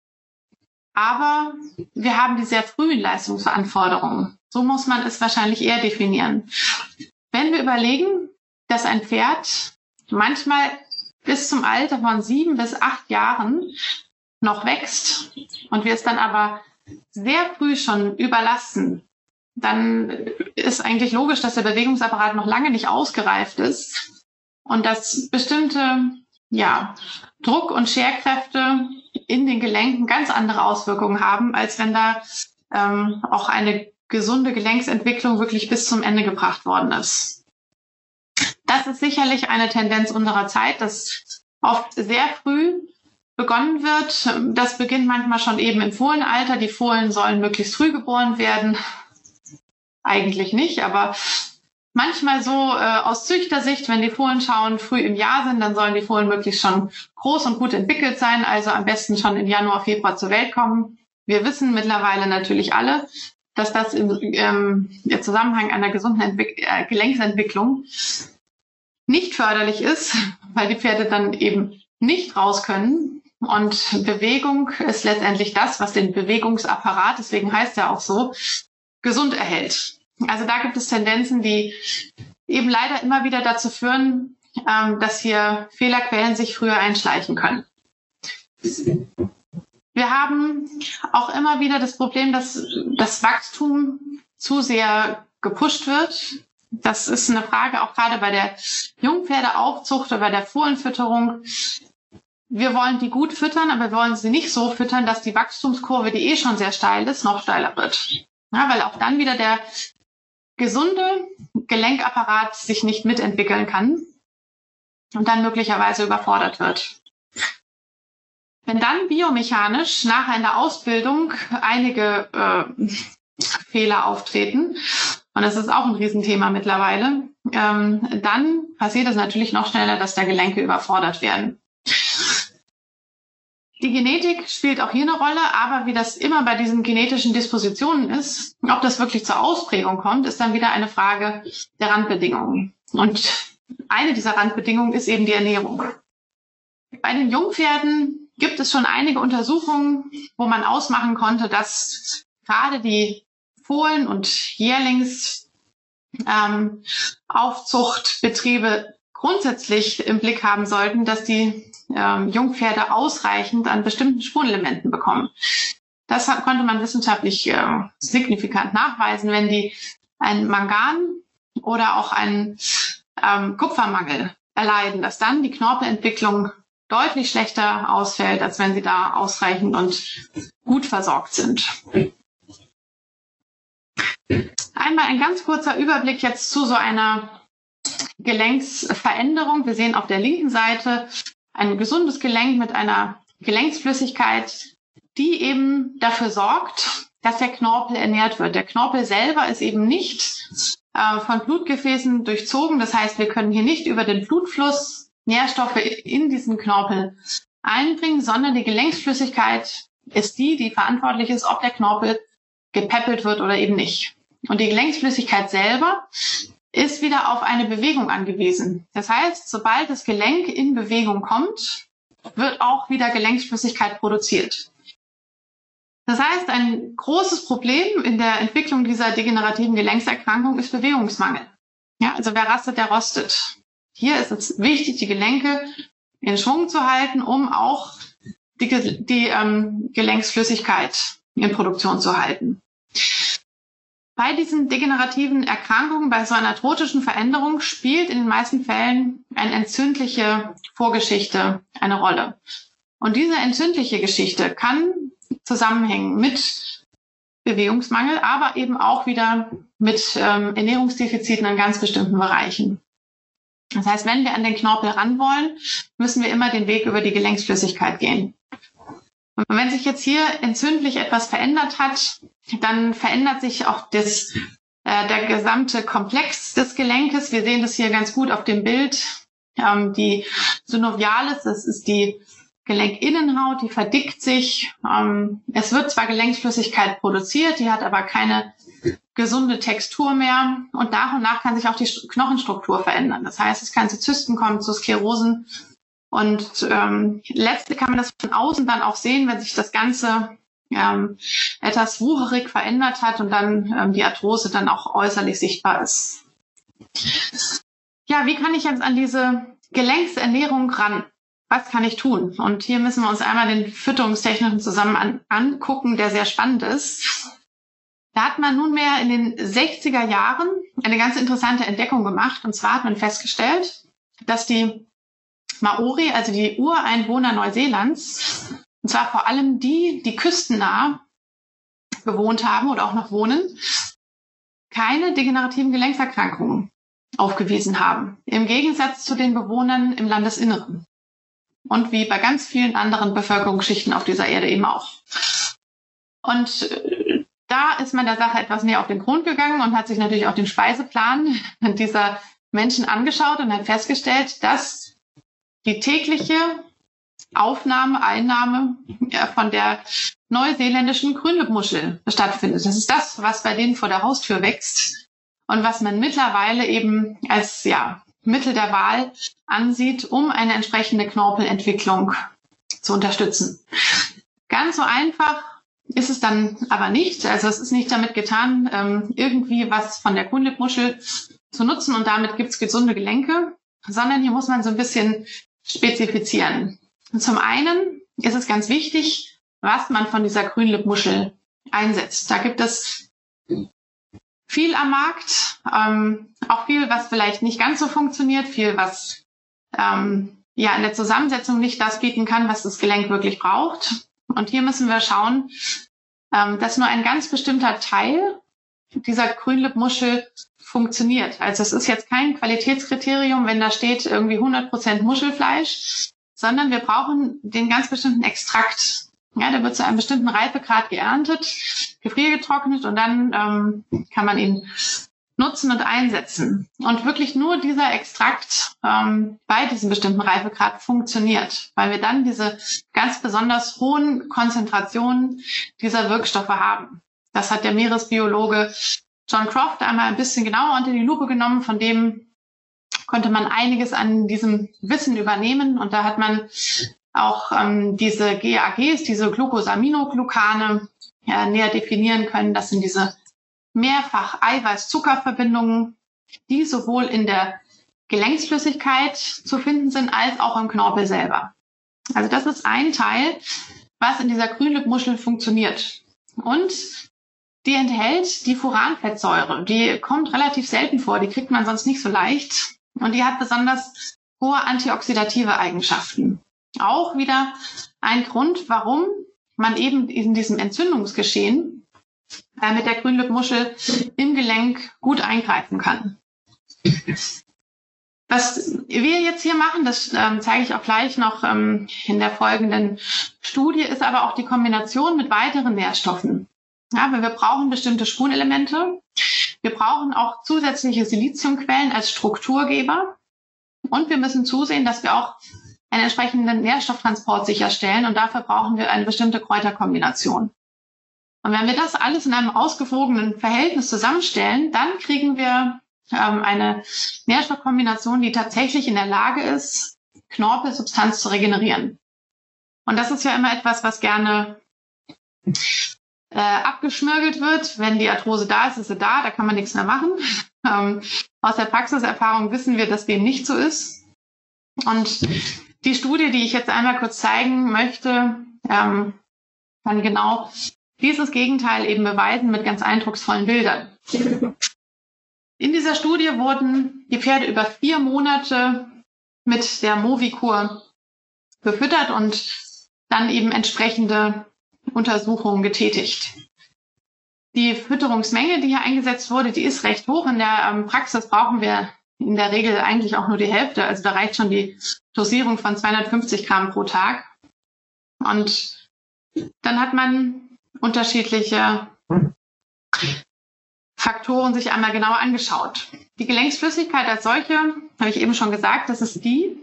aber wir haben die sehr frühen Leistungsanforderungen. So muss man es wahrscheinlich eher definieren. Wenn wir überlegen, dass ein Pferd manchmal bis zum Alter von sieben bis acht Jahren noch wächst und wir es dann aber sehr früh schon überlasten, dann ist eigentlich logisch, dass der Bewegungsapparat noch lange nicht ausgereift ist und dass bestimmte ja, Druck- und Scherkräfte in den Gelenken ganz andere Auswirkungen haben, als wenn da ähm, auch eine gesunde Gelenksentwicklung wirklich bis zum Ende gebracht worden ist. Das ist sicherlich eine Tendenz unserer Zeit, dass oft sehr früh begonnen wird. Das beginnt manchmal schon eben im Fohlenalter. Die Fohlen sollen möglichst früh geboren werden. Eigentlich nicht, aber manchmal so äh, aus Züchtersicht, wenn die Fohlen schauen, früh im Jahr sind, dann sollen die Fohlen möglichst schon groß und gut entwickelt sein, also am besten schon im Januar, Februar zur Welt kommen. Wir wissen mittlerweile natürlich alle, dass das im, ähm, im Zusammenhang einer gesunden Entwick äh, Gelenksentwicklung nicht förderlich ist, [LAUGHS] weil die Pferde dann eben nicht raus können. Und Bewegung ist letztendlich das, was den Bewegungsapparat, deswegen heißt er auch so, gesund erhält. Also da gibt es Tendenzen, die eben leider immer wieder dazu führen, ähm, dass hier Fehlerquellen sich früher einschleichen können. Wir haben auch immer wieder das Problem, dass das Wachstum zu sehr gepusht wird. Das ist eine Frage auch gerade bei der Jungpferdeaufzucht oder bei der Fohlenfütterung. Wir wollen die gut füttern, aber wir wollen sie nicht so füttern, dass die Wachstumskurve, die eh schon sehr steil ist, noch steiler wird. Ja, weil auch dann wieder der gesunde Gelenkapparat sich nicht mitentwickeln kann und dann möglicherweise überfordert wird. Wenn dann biomechanisch nachher in der Ausbildung einige äh, Fehler auftreten, und das ist auch ein Riesenthema mittlerweile, ähm, dann passiert es natürlich noch schneller, dass da Gelenke überfordert werden. Die Genetik spielt auch hier eine Rolle, aber wie das immer bei diesen genetischen Dispositionen ist, ob das wirklich zur Ausprägung kommt, ist dann wieder eine Frage der Randbedingungen. Und eine dieser Randbedingungen ist eben die Ernährung. Bei den Jungpferden gibt es schon einige Untersuchungen, wo man ausmachen konnte, dass gerade die Fohlen- und Jährlingsaufzuchtbetriebe ähm, grundsätzlich im Blick haben sollten, dass die ähm, Jungpferde ausreichend an bestimmten Spurenelementen bekommen. Das hat, konnte man wissenschaftlich äh, signifikant nachweisen, wenn die einen Mangan oder auch einen ähm, Kupfermangel erleiden, dass dann die Knorpelentwicklung deutlich schlechter ausfällt, als wenn sie da ausreichend und gut versorgt sind. Einmal ein ganz kurzer Überblick jetzt zu so einer Gelenksveränderung. Wir sehen auf der linken Seite ein gesundes Gelenk mit einer Gelenksflüssigkeit, die eben dafür sorgt, dass der Knorpel ernährt wird. Der Knorpel selber ist eben nicht äh, von Blutgefäßen durchzogen. Das heißt, wir können hier nicht über den Blutfluss Nährstoffe in diesen Knorpel einbringen, sondern die Gelenksflüssigkeit ist die, die verantwortlich ist, ob der Knorpel gepäppelt wird oder eben nicht. Und die Gelenksflüssigkeit selber ist wieder auf eine Bewegung angewiesen. Das heißt, sobald das Gelenk in Bewegung kommt, wird auch wieder Gelenksflüssigkeit produziert. Das heißt, ein großes Problem in der Entwicklung dieser degenerativen Gelenkserkrankung ist Bewegungsmangel. Ja, also wer rastet, der rostet. Hier ist es wichtig, die Gelenke in Schwung zu halten, um auch die, die ähm, Gelenksflüssigkeit in Produktion zu halten. Bei diesen degenerativen Erkrankungen, bei so einer tropischen Veränderung spielt in den meisten Fällen eine entzündliche Vorgeschichte eine Rolle. Und diese entzündliche Geschichte kann zusammenhängen mit Bewegungsmangel, aber eben auch wieder mit ähm, Ernährungsdefiziten in ganz bestimmten Bereichen. Das heißt, wenn wir an den Knorpel ran wollen, müssen wir immer den Weg über die Gelenksflüssigkeit gehen. Und wenn sich jetzt hier entzündlich etwas verändert hat, dann verändert sich auch das, äh, der gesamte Komplex des Gelenkes. Wir sehen das hier ganz gut auf dem Bild. Ähm, die Synovialis, das ist die Gelenkinnenhaut, die verdickt sich. Ähm, es wird zwar Gelenksflüssigkeit produziert, die hat aber keine gesunde Textur mehr. Und nach und nach kann sich auch die Knochenstruktur verändern. Das heißt, es kann zu Zysten kommen, zu Sklerosen. Und ähm, letztlich kann man das von außen dann auch sehen, wenn sich das Ganze ähm, etwas wucherig verändert hat und dann ähm, die Arthrose dann auch äußerlich sichtbar ist. Ja, wie kann ich jetzt an diese Gelenksernährung ran? Was kann ich tun? Und hier müssen wir uns einmal den fütterungstechnischen zusammen an, angucken, der sehr spannend ist. Da hat man nunmehr in den 60er Jahren eine ganz interessante Entdeckung gemacht. Und zwar hat man festgestellt, dass die Maori, also die Ureinwohner Neuseelands, und zwar vor allem die, die küstennah gewohnt haben oder auch noch wohnen, keine degenerativen Gelenkserkrankungen aufgewiesen haben. Im Gegensatz zu den Bewohnern im Landesinneren. Und wie bei ganz vielen anderen Bevölkerungsschichten auf dieser Erde eben auch. Und äh, da ist man der Sache etwas näher auf den Grund gegangen und hat sich natürlich auch den Speiseplan [LAUGHS] dieser Menschen angeschaut und hat festgestellt, dass die tägliche Aufnahme, Einnahme von der neuseeländischen Grünlippmuschel stattfindet. Das ist das, was bei denen vor der Haustür wächst und was man mittlerweile eben als ja, Mittel der Wahl ansieht, um eine entsprechende Knorpelentwicklung zu unterstützen. Ganz so einfach ist es dann aber nicht. Also es ist nicht damit getan, ähm, irgendwie was von der Grünlippmuschel zu nutzen und damit gibt's gesunde Gelenke, sondern hier muss man so ein bisschen spezifizieren. Zum einen ist es ganz wichtig, was man von dieser Grünlippmuschel einsetzt. Da gibt es viel am Markt, ähm, auch viel, was vielleicht nicht ganz so funktioniert, viel, was ähm, ja in der Zusammensetzung nicht das bieten kann, was das Gelenk wirklich braucht. Und hier müssen wir schauen, ähm, dass nur ein ganz bestimmter Teil dieser Grünlippmuschel funktioniert. Also es ist jetzt kein Qualitätskriterium, wenn da steht irgendwie 100% Muschelfleisch, sondern wir brauchen den ganz bestimmten Extrakt. Ja, der wird zu einem bestimmten Reifegrad geerntet, gefriergetrocknet und dann ähm, kann man ihn nutzen und einsetzen. Und wirklich nur dieser Extrakt ähm, bei diesem bestimmten Reifegrad funktioniert, weil wir dann diese ganz besonders hohen Konzentrationen dieser Wirkstoffe haben. Das hat der Meeresbiologe John Croft einmal ein bisschen genauer unter die Lupe genommen, von dem konnte man einiges an diesem Wissen übernehmen. Und da hat man auch ähm, diese GAGs, diese Glucosaminoglucane, ja, näher definieren können. Das sind diese mehrfach Eiweiß-Zuckerverbindungen, die sowohl in der Gelenksflüssigkeit zu finden sind, als auch im Knorpel selber. Also das ist ein Teil, was in dieser Grünlippmuschel funktioniert. Und die enthält die Furanfettsäure. Die kommt relativ selten vor, die kriegt man sonst nicht so leicht. Und die hat besonders hohe antioxidative Eigenschaften. Auch wieder ein Grund, warum man eben in diesem Entzündungsgeschehen äh, mit der Grünlippmuschel im Gelenk gut eingreifen kann. Was wir jetzt hier machen, das ähm, zeige ich auch gleich noch ähm, in der folgenden Studie, ist aber auch die Kombination mit weiteren Nährstoffen. Ja, weil wir brauchen bestimmte Spurenelemente. Wir brauchen auch zusätzliche Siliziumquellen als Strukturgeber. Und wir müssen zusehen, dass wir auch einen entsprechenden Nährstofftransport sicherstellen. Und dafür brauchen wir eine bestimmte Kräuterkombination. Und wenn wir das alles in einem ausgewogenen Verhältnis zusammenstellen, dann kriegen wir ähm, eine Nährstoffkombination, die tatsächlich in der Lage ist, Knorpelsubstanz zu regenerieren. Und das ist ja immer etwas, was gerne äh, abgeschmirgelt wird. Wenn die Arthrose da ist, ist sie da, da kann man nichts mehr machen. [LAUGHS] Ähm, aus der Praxiserfahrung wissen wir, dass dem nicht so ist. Und die Studie, die ich jetzt einmal kurz zeigen möchte, ähm, kann genau dieses Gegenteil eben beweisen mit ganz eindrucksvollen Bildern. In dieser Studie wurden die Pferde über vier Monate mit der Movikur befüttert und dann eben entsprechende Untersuchungen getätigt. Die Fütterungsmenge, die hier eingesetzt wurde, die ist recht hoch. In der ähm, Praxis brauchen wir in der Regel eigentlich auch nur die Hälfte. Also da reicht schon die Dosierung von 250 Gramm pro Tag. Und dann hat man unterschiedliche Faktoren sich einmal genauer angeschaut. Die Gelenksflüssigkeit als solche, habe ich eben schon gesagt, das ist die,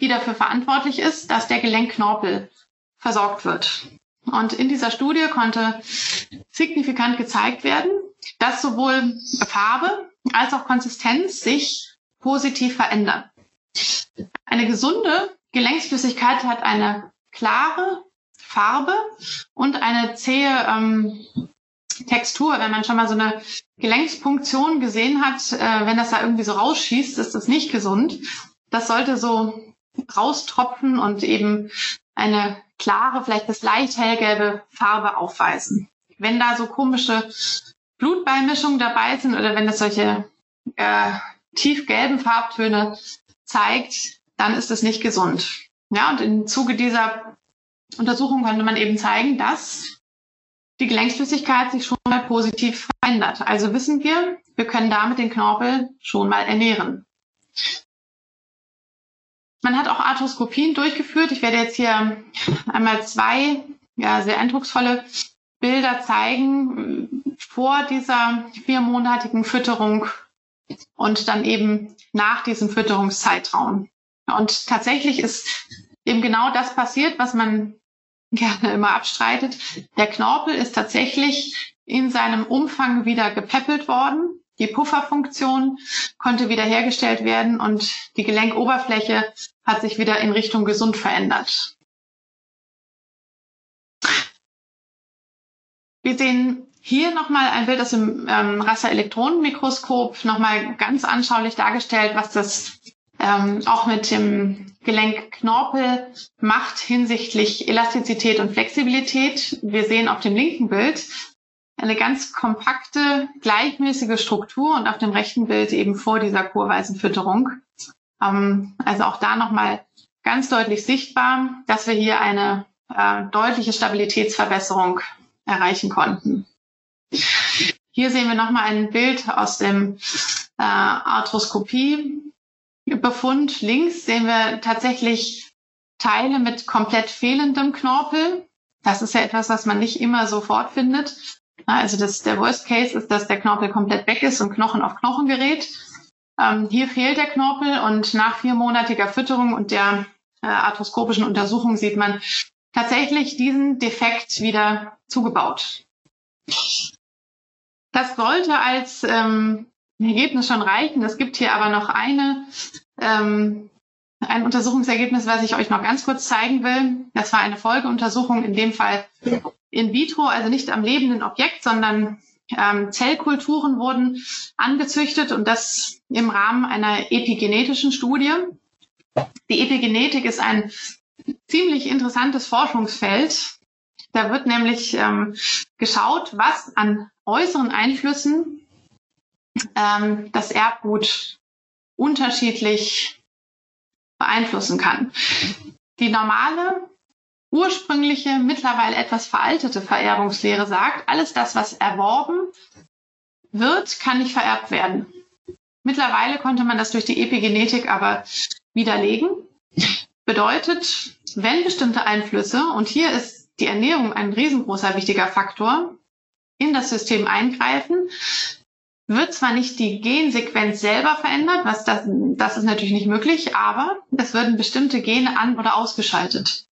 die dafür verantwortlich ist, dass der Gelenkknorpel versorgt wird. Und in dieser Studie konnte signifikant gezeigt werden, dass sowohl Farbe als auch Konsistenz sich positiv verändern. Eine gesunde Gelenksflüssigkeit hat eine klare Farbe und eine zähe ähm, Textur. Wenn man schon mal so eine Gelenkspunktion gesehen hat, äh, wenn das da irgendwie so rausschießt, ist das nicht gesund. Das sollte so raustropfen und eben eine klare, vielleicht bis leicht hellgelbe Farbe aufweisen. Wenn da so komische Blutbeimischungen dabei sind oder wenn es solche äh, tiefgelben Farbtöne zeigt, dann ist es nicht gesund. Ja, und im Zuge dieser Untersuchung konnte man eben zeigen, dass die Gelenksflüssigkeit sich schon mal positiv verändert. Also wissen wir, wir können damit den Knorpel schon mal ernähren. Man hat auch Arthroskopien durchgeführt. Ich werde jetzt hier einmal zwei ja, sehr eindrucksvolle Bilder zeigen vor dieser viermonatigen Fütterung und dann eben nach diesem Fütterungszeitraum. Und tatsächlich ist eben genau das passiert, was man [LAUGHS] gerne immer abstreitet. Der Knorpel ist tatsächlich in seinem Umfang wieder gepäppelt worden. Die Pufferfunktion konnte wiederhergestellt werden und die Gelenkoberfläche hat sich wieder in Richtung gesund verändert. Wir sehen hier nochmal ein Bild aus dem ähm, Raster-Elektronenmikroskop, nochmal ganz anschaulich dargestellt, was das ähm, auch mit dem Gelenkknorpel macht hinsichtlich Elastizität und Flexibilität. Wir sehen auf dem linken Bild eine ganz kompakte, gleichmäßige Struktur und auf dem rechten Bild eben vor dieser kurweisen Fütterung. Ähm, also auch da nochmal ganz deutlich sichtbar, dass wir hier eine äh, deutliche Stabilitätsverbesserung erreichen konnten. Hier sehen wir nochmal ein Bild aus dem äh, Arthroskopie-Befund. Links sehen wir tatsächlich Teile mit komplett fehlendem Knorpel. Das ist ja etwas, was man nicht immer sofort findet. Also das, der Worst Case ist, dass der Knorpel komplett weg ist und Knochen auf Knochen gerät. Ähm, hier fehlt der Knorpel und nach viermonatiger Fütterung und der äh, arthroskopischen Untersuchung sieht man tatsächlich diesen Defekt wieder zugebaut. Das sollte als ähm, Ergebnis schon reichen. Es gibt hier aber noch eine, ähm, ein Untersuchungsergebnis, was ich euch noch ganz kurz zeigen will. Das war eine Folgeuntersuchung, in dem Fall in vitro, also nicht am lebenden Objekt, sondern ähm, Zellkulturen wurden angezüchtet und das im Rahmen einer epigenetischen Studie. Die Epigenetik ist ein ziemlich interessantes Forschungsfeld. Da wird nämlich ähm, geschaut, was an äußeren Einflüssen ähm, das Erbgut unterschiedlich beeinflussen kann. Die normale ursprüngliche, mittlerweile etwas veraltete Vererbungslehre sagt, alles das, was erworben wird, kann nicht vererbt werden. Mittlerweile konnte man das durch die Epigenetik aber widerlegen. Bedeutet, wenn bestimmte Einflüsse, und hier ist die Ernährung ein riesengroßer wichtiger Faktor, in das System eingreifen, wird zwar nicht die Gensequenz selber verändert, was das, das ist natürlich nicht möglich, aber es würden bestimmte Gene an- oder ausgeschaltet.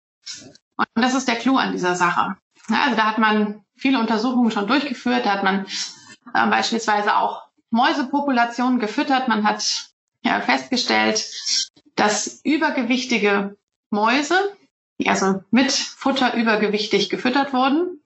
Und das ist der Clou an dieser Sache. Also da hat man viele Untersuchungen schon durchgeführt, da hat man äh, beispielsweise auch Mäusepopulationen gefüttert. Man hat ja, festgestellt, dass übergewichtige Mäuse, die also mit Futter übergewichtig gefüttert wurden,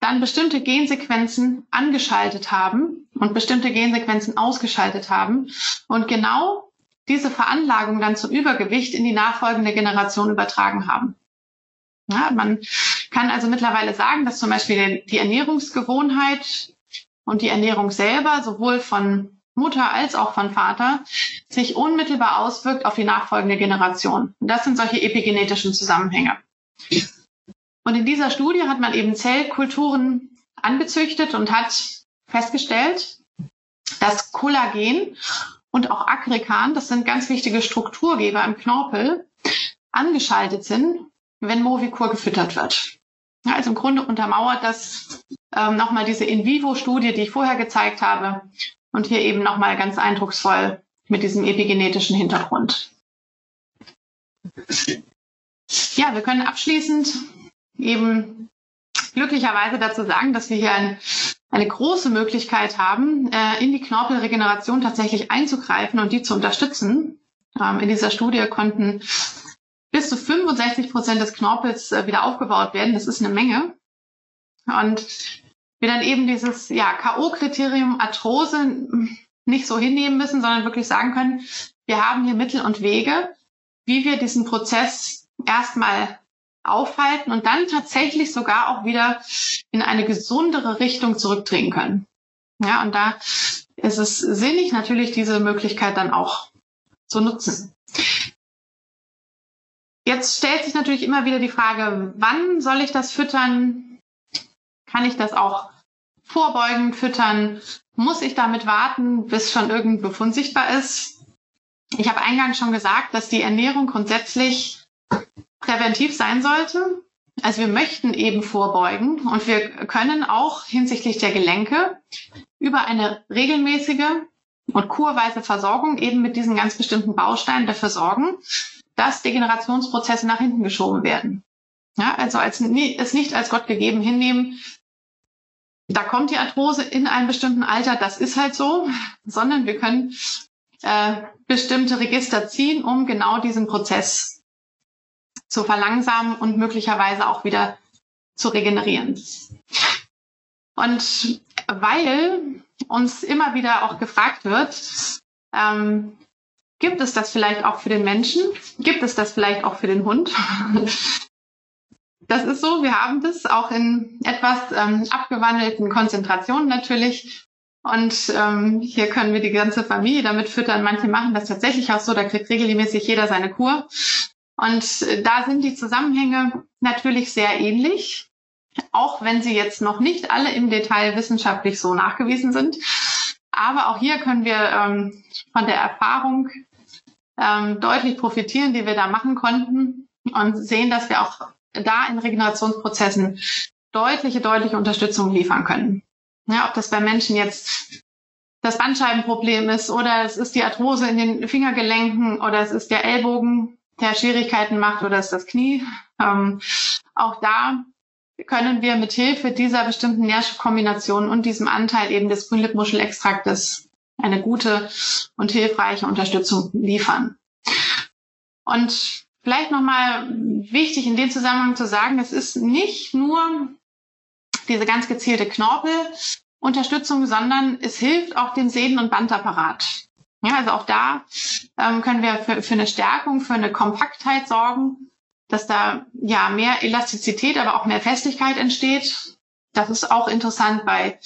dann bestimmte Gensequenzen angeschaltet haben und bestimmte Gensequenzen ausgeschaltet haben und genau diese Veranlagung dann zum Übergewicht in die nachfolgende Generation übertragen haben. Ja, man kann also mittlerweile sagen, dass zum Beispiel die Ernährungsgewohnheit und die Ernährung selber sowohl von Mutter als auch von Vater sich unmittelbar auswirkt auf die nachfolgende Generation. Und das sind solche epigenetischen Zusammenhänge. Und in dieser Studie hat man eben Zellkulturen angezüchtet und hat festgestellt, dass Kollagen und auch Aggregan, das sind ganz wichtige Strukturgeber im Knorpel, angeschaltet sind, wenn Movicur gefüttert wird. Also im Grunde untermauert das ähm, nochmal diese In-vivo-Studie, die ich vorher gezeigt habe und hier eben nochmal ganz eindrucksvoll mit diesem epigenetischen Hintergrund. Ja, wir können abschließend eben glücklicherweise dazu sagen, dass wir hier ein, eine große Möglichkeit haben, äh, in die Knorpelregeneration tatsächlich einzugreifen und die zu unterstützen. Ähm, in dieser Studie konnten bis zu 65 Prozent des Knorpels äh, wieder aufgebaut werden. Das ist eine Menge. Und wir dann eben dieses ja, K.O.-Kriterium Arthrose nicht so hinnehmen müssen, sondern wirklich sagen können, wir haben hier Mittel und Wege, wie wir diesen Prozess erstmal aufhalten und dann tatsächlich sogar auch wieder in eine gesundere Richtung zurückdrehen können. Ja, und da ist es sinnig, natürlich diese Möglichkeit dann auch zu nutzen. Jetzt stellt sich natürlich immer wieder die Frage, wann soll ich das füttern? Kann ich das auch vorbeugend füttern? Muss ich damit warten, bis schon irgendein Befund sichtbar ist? Ich habe eingangs schon gesagt, dass die Ernährung grundsätzlich präventiv sein sollte. Also wir möchten eben vorbeugen und wir können auch hinsichtlich der Gelenke über eine regelmäßige und kurweise Versorgung eben mit diesen ganz bestimmten Bausteinen dafür sorgen, dass Degenerationsprozesse nach hinten geschoben werden. Ja, also als, es nicht als Gott gegeben hinnehmen, da kommt die Arthrose in einem bestimmten Alter, das ist halt so, sondern wir können äh, bestimmte Register ziehen, um genau diesen Prozess zu verlangsamen und möglicherweise auch wieder zu regenerieren. Und weil uns immer wieder auch gefragt wird, ähm, gibt es das vielleicht auch für den Menschen? Gibt es das vielleicht auch für den Hund? Das ist so, wir haben das auch in etwas ähm, abgewandelten Konzentrationen natürlich. Und ähm, hier können wir die ganze Familie damit füttern. Manche machen das tatsächlich auch so, da kriegt regelmäßig jeder seine Kur. Und äh, da sind die Zusammenhänge natürlich sehr ähnlich, auch wenn sie jetzt noch nicht alle im Detail wissenschaftlich so nachgewiesen sind. Aber auch hier können wir ähm, von der Erfahrung ähm, deutlich profitieren, die wir da machen konnten und sehen, dass wir auch da in Regenerationsprozessen deutliche, deutliche Unterstützung liefern können. Ja, ob das bei Menschen jetzt das Bandscheibenproblem ist oder es ist die Arthrose in den Fingergelenken oder es ist der Ellbogen, der Schwierigkeiten macht oder ist das Knie. Ähm, auch da können wir mit Hilfe dieser bestimmten Nährstoffkombination und diesem Anteil eben des Grünlippmuschelextraktes eine gute und hilfreiche Unterstützung liefern. Und vielleicht nochmal wichtig in dem Zusammenhang zu sagen, es ist nicht nur diese ganz gezielte Knorpelunterstützung, sondern es hilft auch dem Sehnen- und Bandapparat. Ja, also auch da ähm, können wir für, für eine Stärkung, für eine Kompaktheit sorgen, dass da ja mehr Elastizität, aber auch mehr Festigkeit entsteht. Das ist auch interessant bei,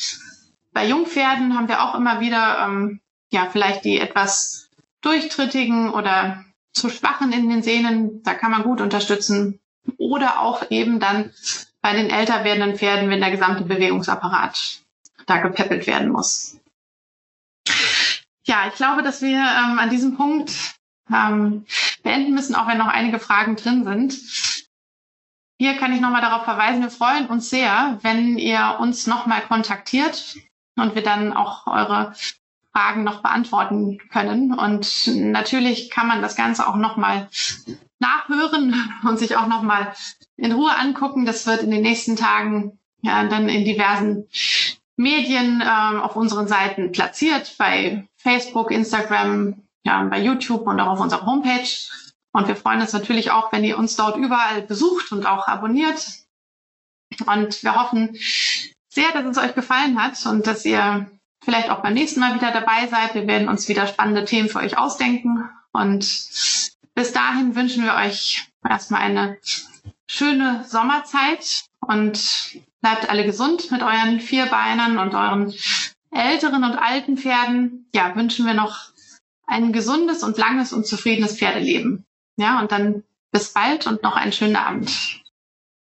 bei Jungpferden haben wir auch immer wieder ähm, ja vielleicht die etwas durchtrittigen oder zu schwachen in den Sehnen. Da kann man gut unterstützen. Oder auch eben dann bei den älter werdenden Pferden, wenn der gesamte Bewegungsapparat da gepäppelt werden muss ja, ich glaube, dass wir ähm, an diesem Punkt ähm, beenden müssen, auch wenn noch einige Fragen drin sind. Hier kann ich nochmal darauf verweisen, wir freuen uns sehr, wenn ihr uns nochmal kontaktiert und wir dann auch eure Fragen noch beantworten können. Und natürlich kann man das Ganze auch nochmal nachhören [LAUGHS] und sich auch nochmal in Ruhe angucken. Das wird in den nächsten Tagen ja, dann in diversen Medien ähm, auf unseren Seiten platziert, bei Facebook, Instagram, ja, bei YouTube und auch auf unserer Homepage. Und wir freuen uns natürlich auch, wenn ihr uns dort überall besucht und auch abonniert. Und wir hoffen sehr, dass es euch gefallen hat und dass ihr vielleicht auch beim nächsten Mal wieder dabei seid. Wir werden uns wieder spannende Themen für euch ausdenken. Und bis dahin wünschen wir euch erstmal eine schöne Sommerzeit und bleibt alle gesund mit euren Vierbeinern und euren älteren und alten Pferden. Ja, wünschen wir noch ein gesundes und langes und zufriedenes Pferdeleben. Ja, und dann bis bald und noch einen schönen Abend.